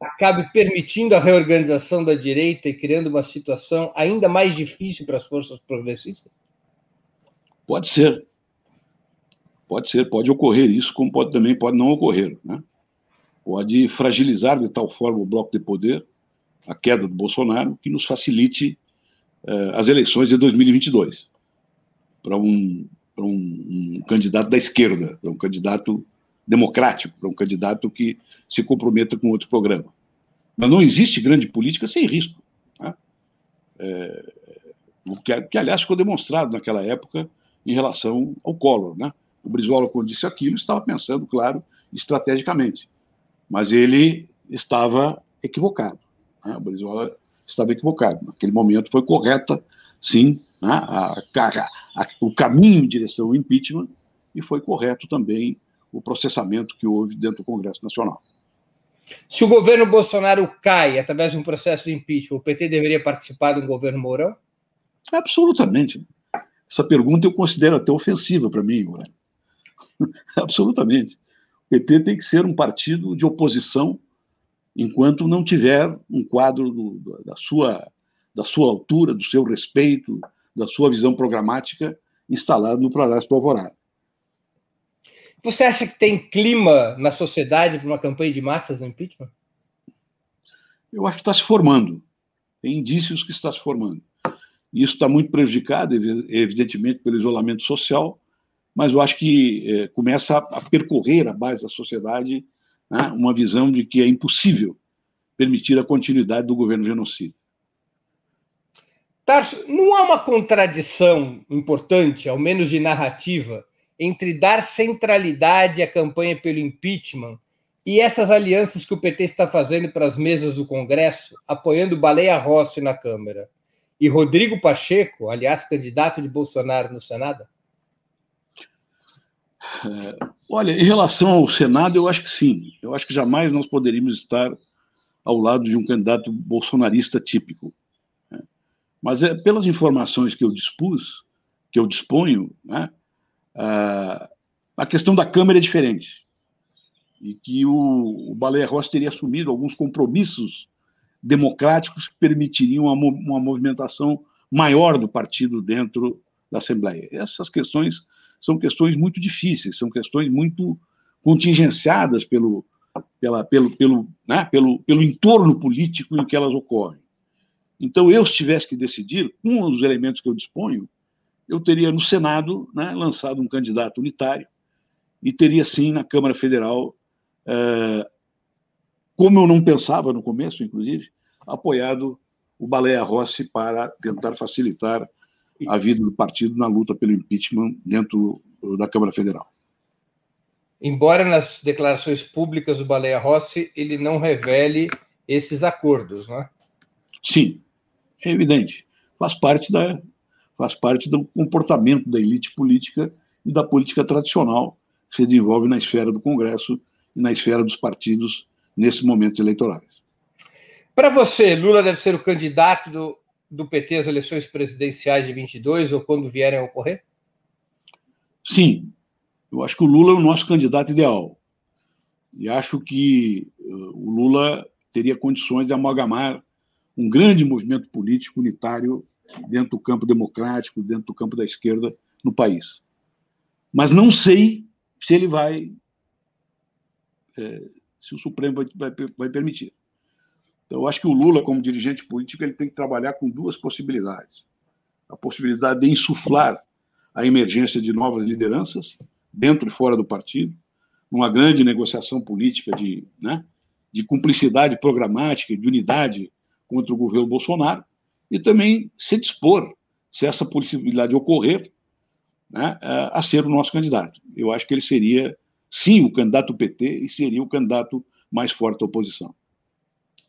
acabe permitindo a reorganização da direita e criando uma situação ainda mais difícil para as forças progressistas? Pode ser. Pode ser, pode ocorrer isso, como pode, também pode não ocorrer. Né? Pode fragilizar de tal forma o bloco de poder, a queda do Bolsonaro, que nos facilite eh, as eleições de 2022 para um, um, um candidato da esquerda, para um candidato democrático, para um candidato que se comprometa com outro programa. Mas não existe grande política sem risco. Né? É, que, que, aliás, ficou demonstrado naquela época em relação ao Collor. Né? O Brizola, quando disse aquilo, estava pensando, claro, estrategicamente, mas ele estava equivocado. Né? O Brizola estava equivocado. Naquele momento foi correta, sim, né? a, a, a, o caminho em direção ao impeachment e foi correto também o processamento que houve dentro do Congresso Nacional. Se o governo Bolsonaro cai através de um processo de impeachment, o PT deveria participar do governo Mourão? Absolutamente. Essa pergunta eu considero até ofensiva para mim, Moreno. Absolutamente. O PT tem que ser um partido de oposição enquanto não tiver um quadro do, da, sua, da sua altura, do seu respeito, da sua visão programática instalado no Palácio do Alvorada. Você acha que tem clima na sociedade para uma campanha de massas no impeachment? Eu acho que está se formando. Tem indícios que está se formando. Isso está muito prejudicado, evidentemente, pelo isolamento social, mas eu acho que é, começa a, percorrer a base da sociedade né, uma visão de que é impossível permitir a continuidade do governo genocida. Tarso, não há uma contradição importante, ao menos de narrativa, entre dar centralidade à campanha pelo impeachment e essas alianças que o PT está fazendo para as mesas do Congresso, apoiando Baleia Rossi na Câmara? E Rodrigo Pacheco, aliás, candidato de Bolsonaro no Senado? É, olha, em relação ao Senado, eu acho que sim. Eu acho que jamais nós poderíamos estar ao lado de um candidato bolsonarista típico. Né? Mas é, pelas informações que eu dispus, que eu disponho, né, a, a questão da Câmara é diferente. E que o, o Baleia Rossi teria assumido alguns compromissos democráticos permitiriam uma, uma movimentação maior do partido dentro da Assembleia. Essas questões são questões muito difíceis, são questões muito contingenciadas pelo, pela, pelo, pelo, né, pelo, pelo entorno político em que elas ocorrem. Então, eu, se tivesse que decidir, um dos elementos que eu disponho, eu teria no Senado né, lançado um candidato unitário e teria, sim, na Câmara Federal eh, como eu não pensava no começo, inclusive, apoiado o Baleia Rossi para tentar facilitar a vida do partido na luta pelo impeachment dentro da Câmara Federal. Embora nas declarações públicas do Baleia Rossi ele não revele esses acordos, não é? Sim, é evidente. Faz parte da faz parte do comportamento da elite política e da política tradicional que se desenvolve na esfera do Congresso e na esfera dos partidos nesses momentos eleitorais. Para você, Lula deve ser o candidato do, do PT às eleições presidenciais de 22 ou quando vierem a ocorrer? Sim. Eu acho que o Lula é o nosso candidato ideal. E acho que uh, o Lula teria condições de amalgamar um grande movimento político unitário dentro do campo democrático, dentro do campo da esquerda no país. Mas não sei se ele vai, é, se o Supremo vai, vai, vai permitir. Então, eu acho que o Lula, como dirigente político, ele tem que trabalhar com duas possibilidades. A possibilidade de insuflar a emergência de novas lideranças, dentro e fora do partido, numa grande negociação política de, né, de cumplicidade programática, de unidade contra o governo Bolsonaro, e também se dispor, se essa possibilidade ocorrer, né, a ser o nosso candidato. Eu acho que ele seria, sim, o candidato PT e seria o candidato mais forte da oposição.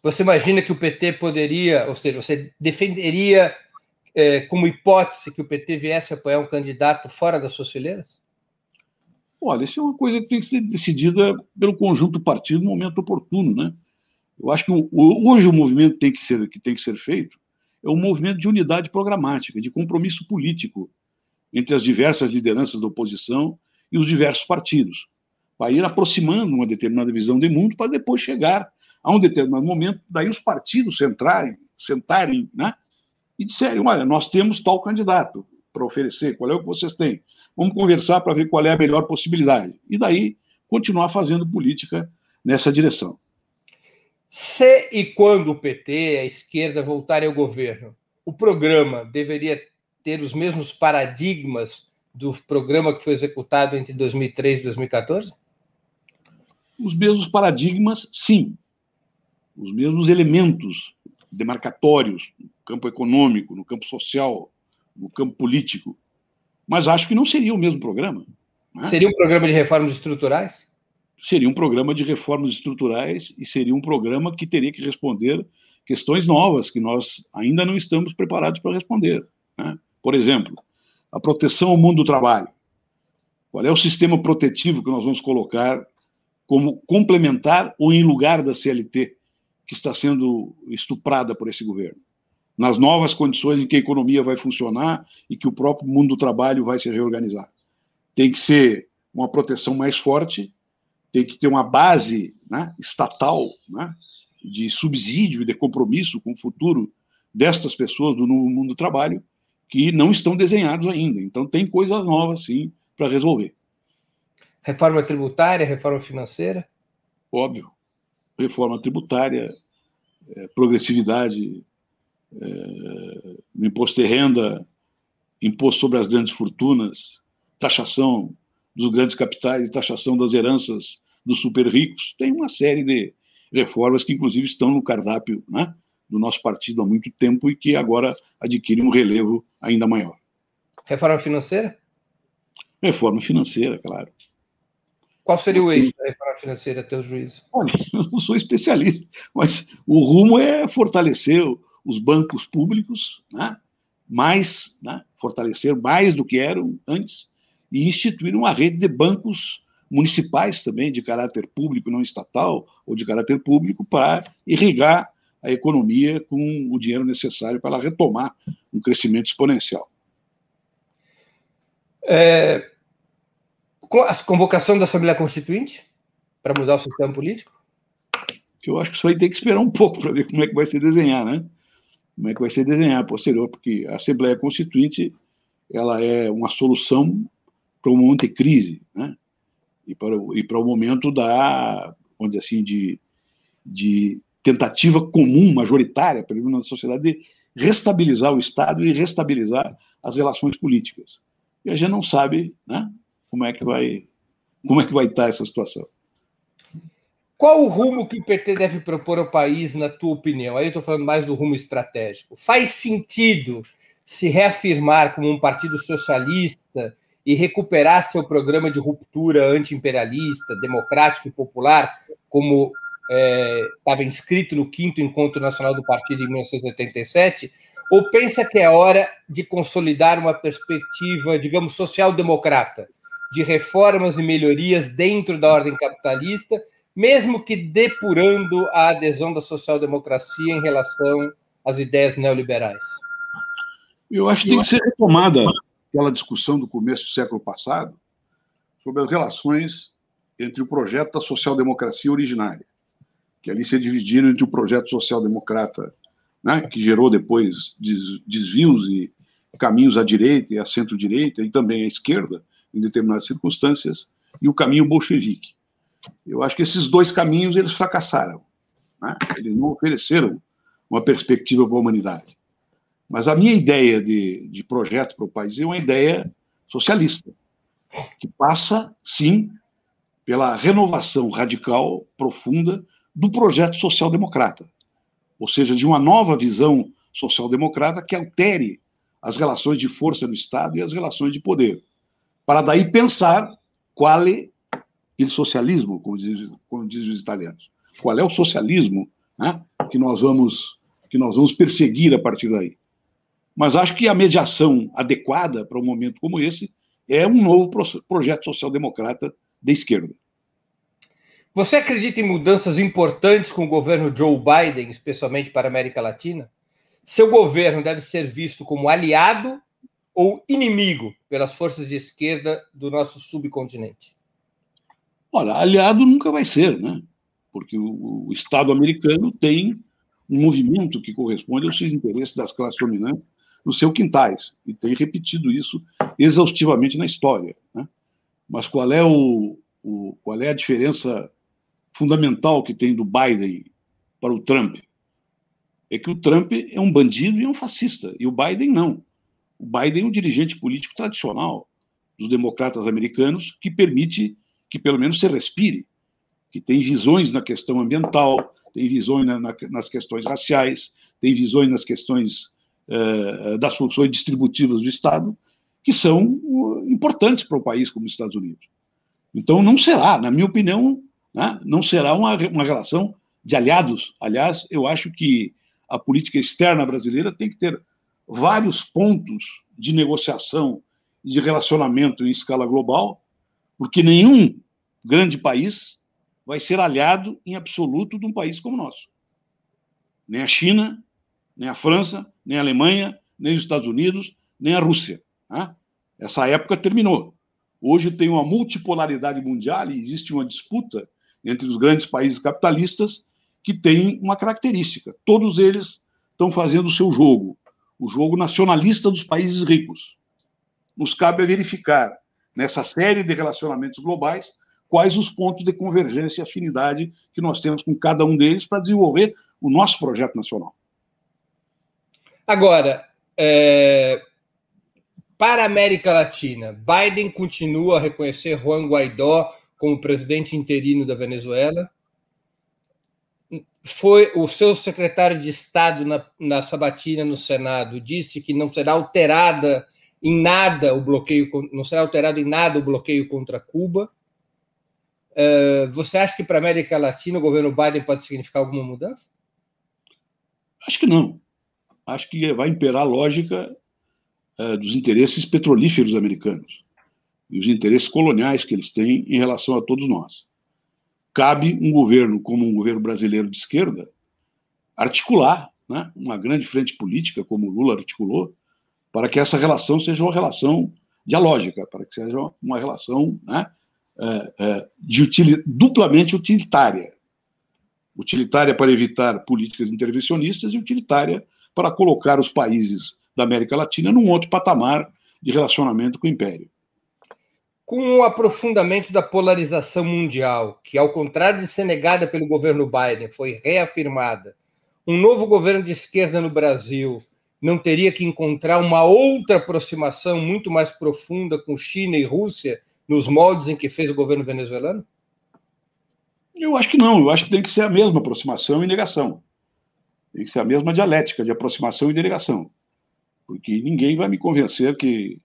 Você imagina que o PT poderia, ou seja, você defenderia é, como hipótese que o PT viesse a apoiar um candidato fora das suas fileiras? Olha, isso é uma coisa que tem que ser decidida pelo conjunto do partido no momento oportuno, né? Eu acho que hoje o movimento tem que ser, que tem que ser feito é um movimento de unidade programática, de compromisso político entre as diversas lideranças da oposição e os diversos partidos, para ir aproximando uma determinada visão de mundo para depois chegar a um determinado momento, daí os partidos centrarem, sentarem, né? E disserem, olha, nós temos tal candidato para oferecer, qual é o que vocês têm? Vamos conversar para ver qual é a melhor possibilidade. E daí continuar fazendo política nessa direção. Se e quando o PT, a esquerda, voltarem ao governo, o programa deveria ter os mesmos paradigmas do programa que foi executado entre 2003 e 2014? Os mesmos paradigmas, sim. Os mesmos elementos demarcatórios no campo econômico, no campo social, no campo político. Mas acho que não seria o mesmo programa. Né? Seria um programa de reformas estruturais? seria um programa de reformas estruturais e seria um programa que teria que responder questões novas que nós ainda não estamos preparados para responder. Né? Por exemplo, a proteção ao mundo do trabalho. Qual é o sistema protetivo que nós vamos colocar como complementar ou em lugar da CLT, que está sendo estuprada por esse governo? Nas novas condições em que a economia vai funcionar e que o próprio mundo do trabalho vai se reorganizar. Tem que ser uma proteção mais forte tem que ter uma base né, estatal né, de subsídio e de compromisso com o futuro destas pessoas do mundo do trabalho que não estão desenhados ainda. Então, tem coisas novas, sim, para resolver. Reforma tributária, reforma financeira? Óbvio. Reforma tributária, é, progressividade é, no imposto de renda, imposto sobre as grandes fortunas, taxação dos grandes capitais e taxação das heranças dos super ricos. Tem uma série de reformas que, inclusive, estão no cardápio né, do nosso partido há muito tempo e que agora adquirem um relevo ainda maior. Reforma financeira? Reforma financeira, claro. Qual seria o eixo da reforma financeira, teu juízo? Olha, eu não sou especialista, mas o rumo é fortalecer os bancos públicos, né? mais, né? fortalecer mais do que eram antes, e instituir uma rede de bancos municipais também, de caráter público, não estatal, ou de caráter público, para irrigar a economia com o dinheiro necessário para ela retomar um crescimento exponencial. É, a convocação da Assembleia Constituinte para mudar o sistema político? Eu acho que isso aí tem que esperar um pouco para ver como é que vai se desenhar, né? Como é que vai se desenhar posterior, porque a Assembleia Constituinte ela é uma solução para um monte de crise, né? E para, e para o momento da, vamos dizer assim, de, de tentativa comum, majoritária, pelo menos na sociedade, de restabilizar o Estado e restabilizar as relações políticas. E a gente não sabe né, como é que vai como é que vai estar essa situação. Qual o rumo que o PT deve propor ao país, na tua opinião? Aí eu estou falando mais do rumo estratégico. Faz sentido se reafirmar como um partido socialista e recuperar seu programa de ruptura anti-imperialista, democrático e popular, como estava é, inscrito no quinto encontro nacional do partido em 1987, ou pensa que é hora de consolidar uma perspectiva, digamos, social-democrata, de reformas e melhorias dentro da ordem capitalista, mesmo que depurando a adesão da social-democracia em relação às ideias neoliberais? Eu acho que tem que ser retomada aquela discussão do começo do século passado sobre as relações entre o projeto da social-democracia originária, que ali se dividiram entre o projeto social-democrata, né, que gerou depois desvios e caminhos à direita e à centro-direita, e também à esquerda, em determinadas circunstâncias, e o caminho bolchevique. Eu acho que esses dois caminhos eles fracassaram. Né? Eles não ofereceram uma perspectiva para a humanidade. Mas a minha ideia de, de projeto para o país é uma ideia socialista, que passa, sim, pela renovação radical, profunda, do projeto social-democrata. Ou seja, de uma nova visão social-democrata que altere as relações de força no Estado e as relações de poder, para daí pensar qual é o socialismo, como dizem, como dizem os italianos. Qual é o socialismo né, que, nós vamos, que nós vamos perseguir a partir daí. Mas acho que a mediação adequada para um momento como esse é um novo projeto social-democrata de esquerda. Você acredita em mudanças importantes com o governo Joe Biden, especialmente para a América Latina? Seu governo deve ser visto como aliado ou inimigo pelas forças de esquerda do nosso subcontinente? Olha, aliado nunca vai ser, né? Porque o, o Estado americano tem um movimento que corresponde aos seus interesses das classes dominantes nos seus quintais, e tem repetido isso exaustivamente na história. Né? Mas qual é, o, o, qual é a diferença fundamental que tem do Biden para o Trump? É que o Trump é um bandido e um fascista, e o Biden não. O Biden é um dirigente político tradicional dos democratas americanos que permite que pelo menos se respire, que tem visões na questão ambiental, tem visões na, na, nas questões raciais, tem visões nas questões eh, das funções distributivas do Estado, que são uh, importantes para o país como os Estados Unidos. Então, não será, na minha opinião, né, não será uma, uma relação de aliados. Aliás, eu acho que a política externa brasileira tem que ter vários pontos de negociação e de relacionamento em escala global, porque nenhum grande país vai ser aliado em absoluto de um país como o nosso. Nem a China, nem a França, nem a Alemanha, nem os Estados Unidos, nem a Rússia. Né? Essa época terminou. Hoje tem uma multipolaridade mundial e existe uma disputa entre os grandes países capitalistas que tem uma característica: todos eles estão fazendo o seu jogo, o jogo nacionalista dos países ricos. Nos cabe verificar, nessa série de relacionamentos globais, quais os pontos de convergência e afinidade que nós temos com cada um deles para desenvolver o nosso projeto nacional. Agora, é, para a América Latina, Biden continua a reconhecer Juan Guaidó como presidente interino da Venezuela. Foi o seu secretário de Estado na, na sabatina no Senado disse que não será alterada em nada o bloqueio, não será alterado em nada o bloqueio contra Cuba. Uh, você acha que para a América Latina o governo Biden pode significar alguma mudança? Acho que não acho que vai imperar a lógica é, dos interesses petrolíferos americanos e os interesses coloniais que eles têm em relação a todos nós. Cabe um governo como um governo brasileiro de esquerda articular né, uma grande frente política, como o Lula articulou, para que essa relação seja uma relação dialógica, para que seja uma relação né, é, é, de utili duplamente utilitária. Utilitária para evitar políticas intervencionistas e utilitária para colocar os países da América Latina num outro patamar de relacionamento com o Império. Com o aprofundamento da polarização mundial, que, ao contrário de ser negada pelo governo Biden, foi reafirmada, um novo governo de esquerda no Brasil não teria que encontrar uma outra aproximação muito mais profunda com China e Rússia nos moldes em que fez o governo venezuelano? Eu acho que não, eu acho que tem que ser a mesma aproximação e negação. Tem que ser a mesma dialética de aproximação e delegação. Porque ninguém vai me convencer que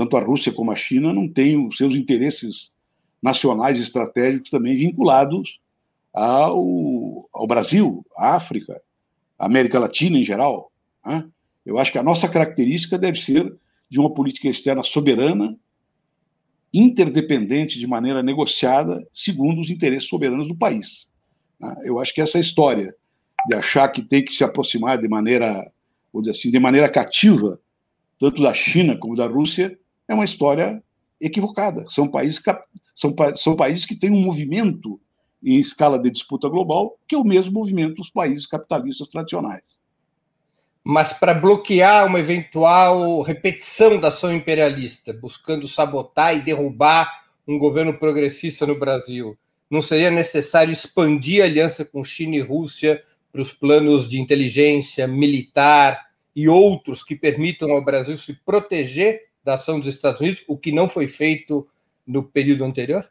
tanto a Rússia como a China não têm os seus interesses nacionais estratégicos também vinculados ao, ao Brasil, à África, à América Latina em geral. Né? Eu acho que a nossa característica deve ser de uma política externa soberana, interdependente de maneira negociada, segundo os interesses soberanos do país. Né? Eu acho que essa história de achar que tem que se aproximar de maneira, dizer assim, de maneira cativa tanto da China como da Rússia, é uma história equivocada. São países, são, são países que têm um movimento em escala de disputa global que é o mesmo movimento dos países capitalistas tradicionais. Mas para bloquear uma eventual repetição da ação imperialista, buscando sabotar e derrubar um governo progressista no Brasil, não seria necessário expandir a aliança com China e Rússia para os planos de inteligência militar e outros que permitam ao Brasil se proteger da ação dos Estados Unidos, o que não foi feito no período anterior?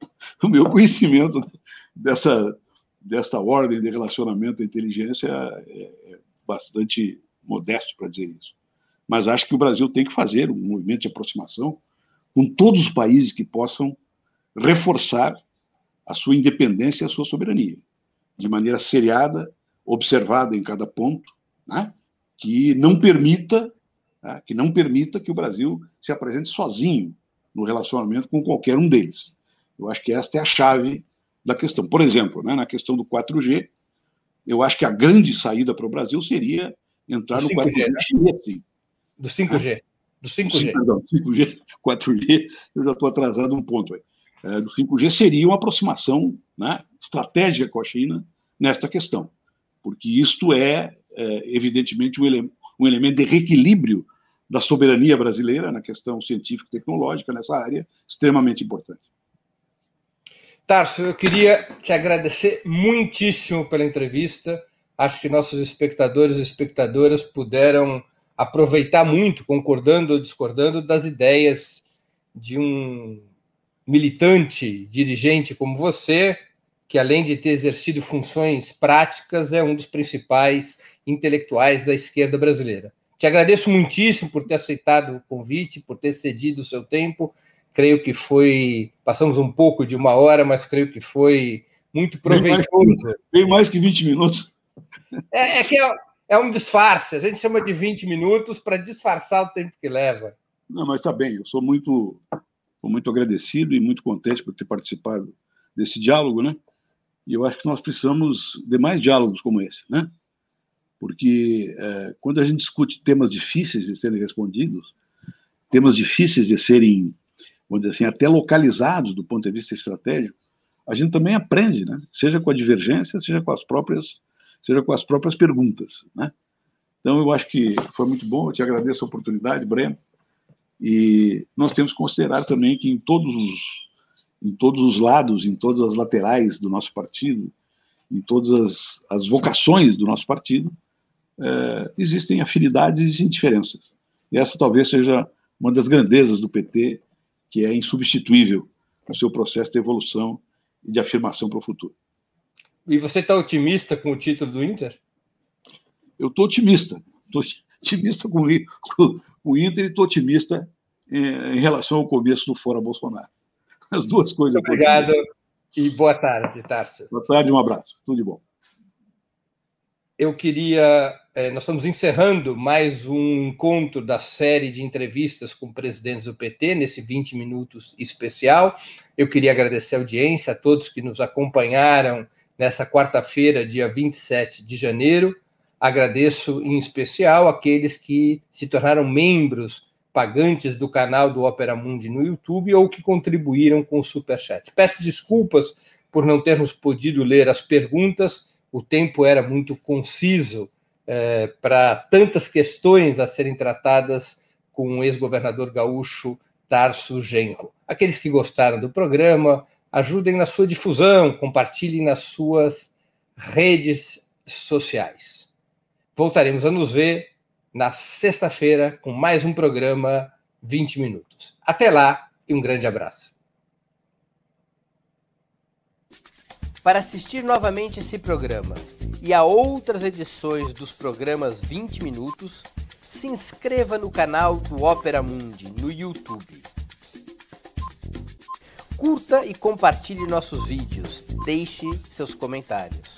O meu conhecimento dessa, dessa ordem de relacionamento da inteligência é, é bastante modesto para dizer isso. Mas acho que o Brasil tem que fazer um movimento de aproximação com todos os países que possam reforçar a sua independência e a sua soberania, de maneira seriada, observada em cada ponto, né? que não permita né? que não permita que o Brasil se apresente sozinho no relacionamento com qualquer um deles. Eu acho que esta é a chave da questão. Por exemplo, né, na questão do 4G, eu acho que a grande saída para o Brasil seria entrar do no 5G, 4G né? sim. Do 5G. Do 5G. Perdão, 5G, 4G, eu já estou atrasado um ponto aí. É, do 5G seria uma aproximação né, estratégica com a China nesta questão, porque isto é, é evidentemente, um, ele, um elemento de reequilíbrio da soberania brasileira na questão científica e tecnológica nessa área, extremamente importante. Tarso, eu queria te agradecer muitíssimo pela entrevista. Acho que nossos espectadores e espectadoras puderam aproveitar muito, concordando ou discordando, das ideias de um militante, dirigente como você, que além de ter exercido funções práticas, é um dos principais intelectuais da esquerda brasileira. Te agradeço muitíssimo por ter aceitado o convite, por ter cedido o seu tempo creio que foi. Passamos um pouco de uma hora, mas creio que foi muito proveitoso. Bem mais, que 20 minutos. É, é que é, é, um disfarce, a gente chama de 20 minutos para disfarçar o tempo que leva. Não, mas está bem, eu sou muito, sou muito agradecido e muito contente por ter participado desse diálogo, né? E eu acho que nós precisamos de mais diálogos como esse, né? Porque é, quando a gente discute temas difíceis de serem respondidos, temas difíceis de serem vamos dizer assim, até localizados do ponto de vista estratégico, a gente também aprende, né? Seja com a divergência, seja com as próprias, seja com as próprias perguntas, né? Então eu acho que foi muito bom. Eu te agradeço a oportunidade, Breno. E nós temos que considerar também que em todos os em todos os lados, em todas as laterais do nosso partido, em todas as, as vocações do nosso partido, é, existem afinidades e diferenças. E essa talvez seja uma das grandezas do PT que é insubstituível no seu processo de evolução e de afirmação para o futuro. E você está otimista com o título do Inter? Eu estou otimista. Estou otimista com, com, o Inter e estou otimista em, em, relação ao começo do Fora Bolsonaro. As duas coisas. Obrigado e boa tarde, Tarso. Boa tarde, um abraço. Tudo de bom eu queria. É, nós estamos encerrando mais um encontro da série de entrevistas com presidentes do PT, nesse 20 minutos especial. Eu queria agradecer a audiência, a todos que nos acompanharam nessa quarta-feira, dia 27 de janeiro. Agradeço em especial aqueles que se tornaram membros pagantes do canal do Opera Mundi no YouTube ou que contribuíram com o Superchat. Peço desculpas por não termos podido ler as perguntas o tempo era muito conciso é, para tantas questões a serem tratadas com o ex-governador gaúcho Tarso Genro. Aqueles que gostaram do programa, ajudem na sua difusão, compartilhem nas suas redes sociais. Voltaremos a nos ver na sexta-feira com mais um programa 20 minutos. Até lá e um grande abraço. Para assistir novamente esse programa e a outras edições dos programas 20 Minutos, se inscreva no canal do Opera Mundi no YouTube. Curta e compartilhe nossos vídeos, deixe seus comentários.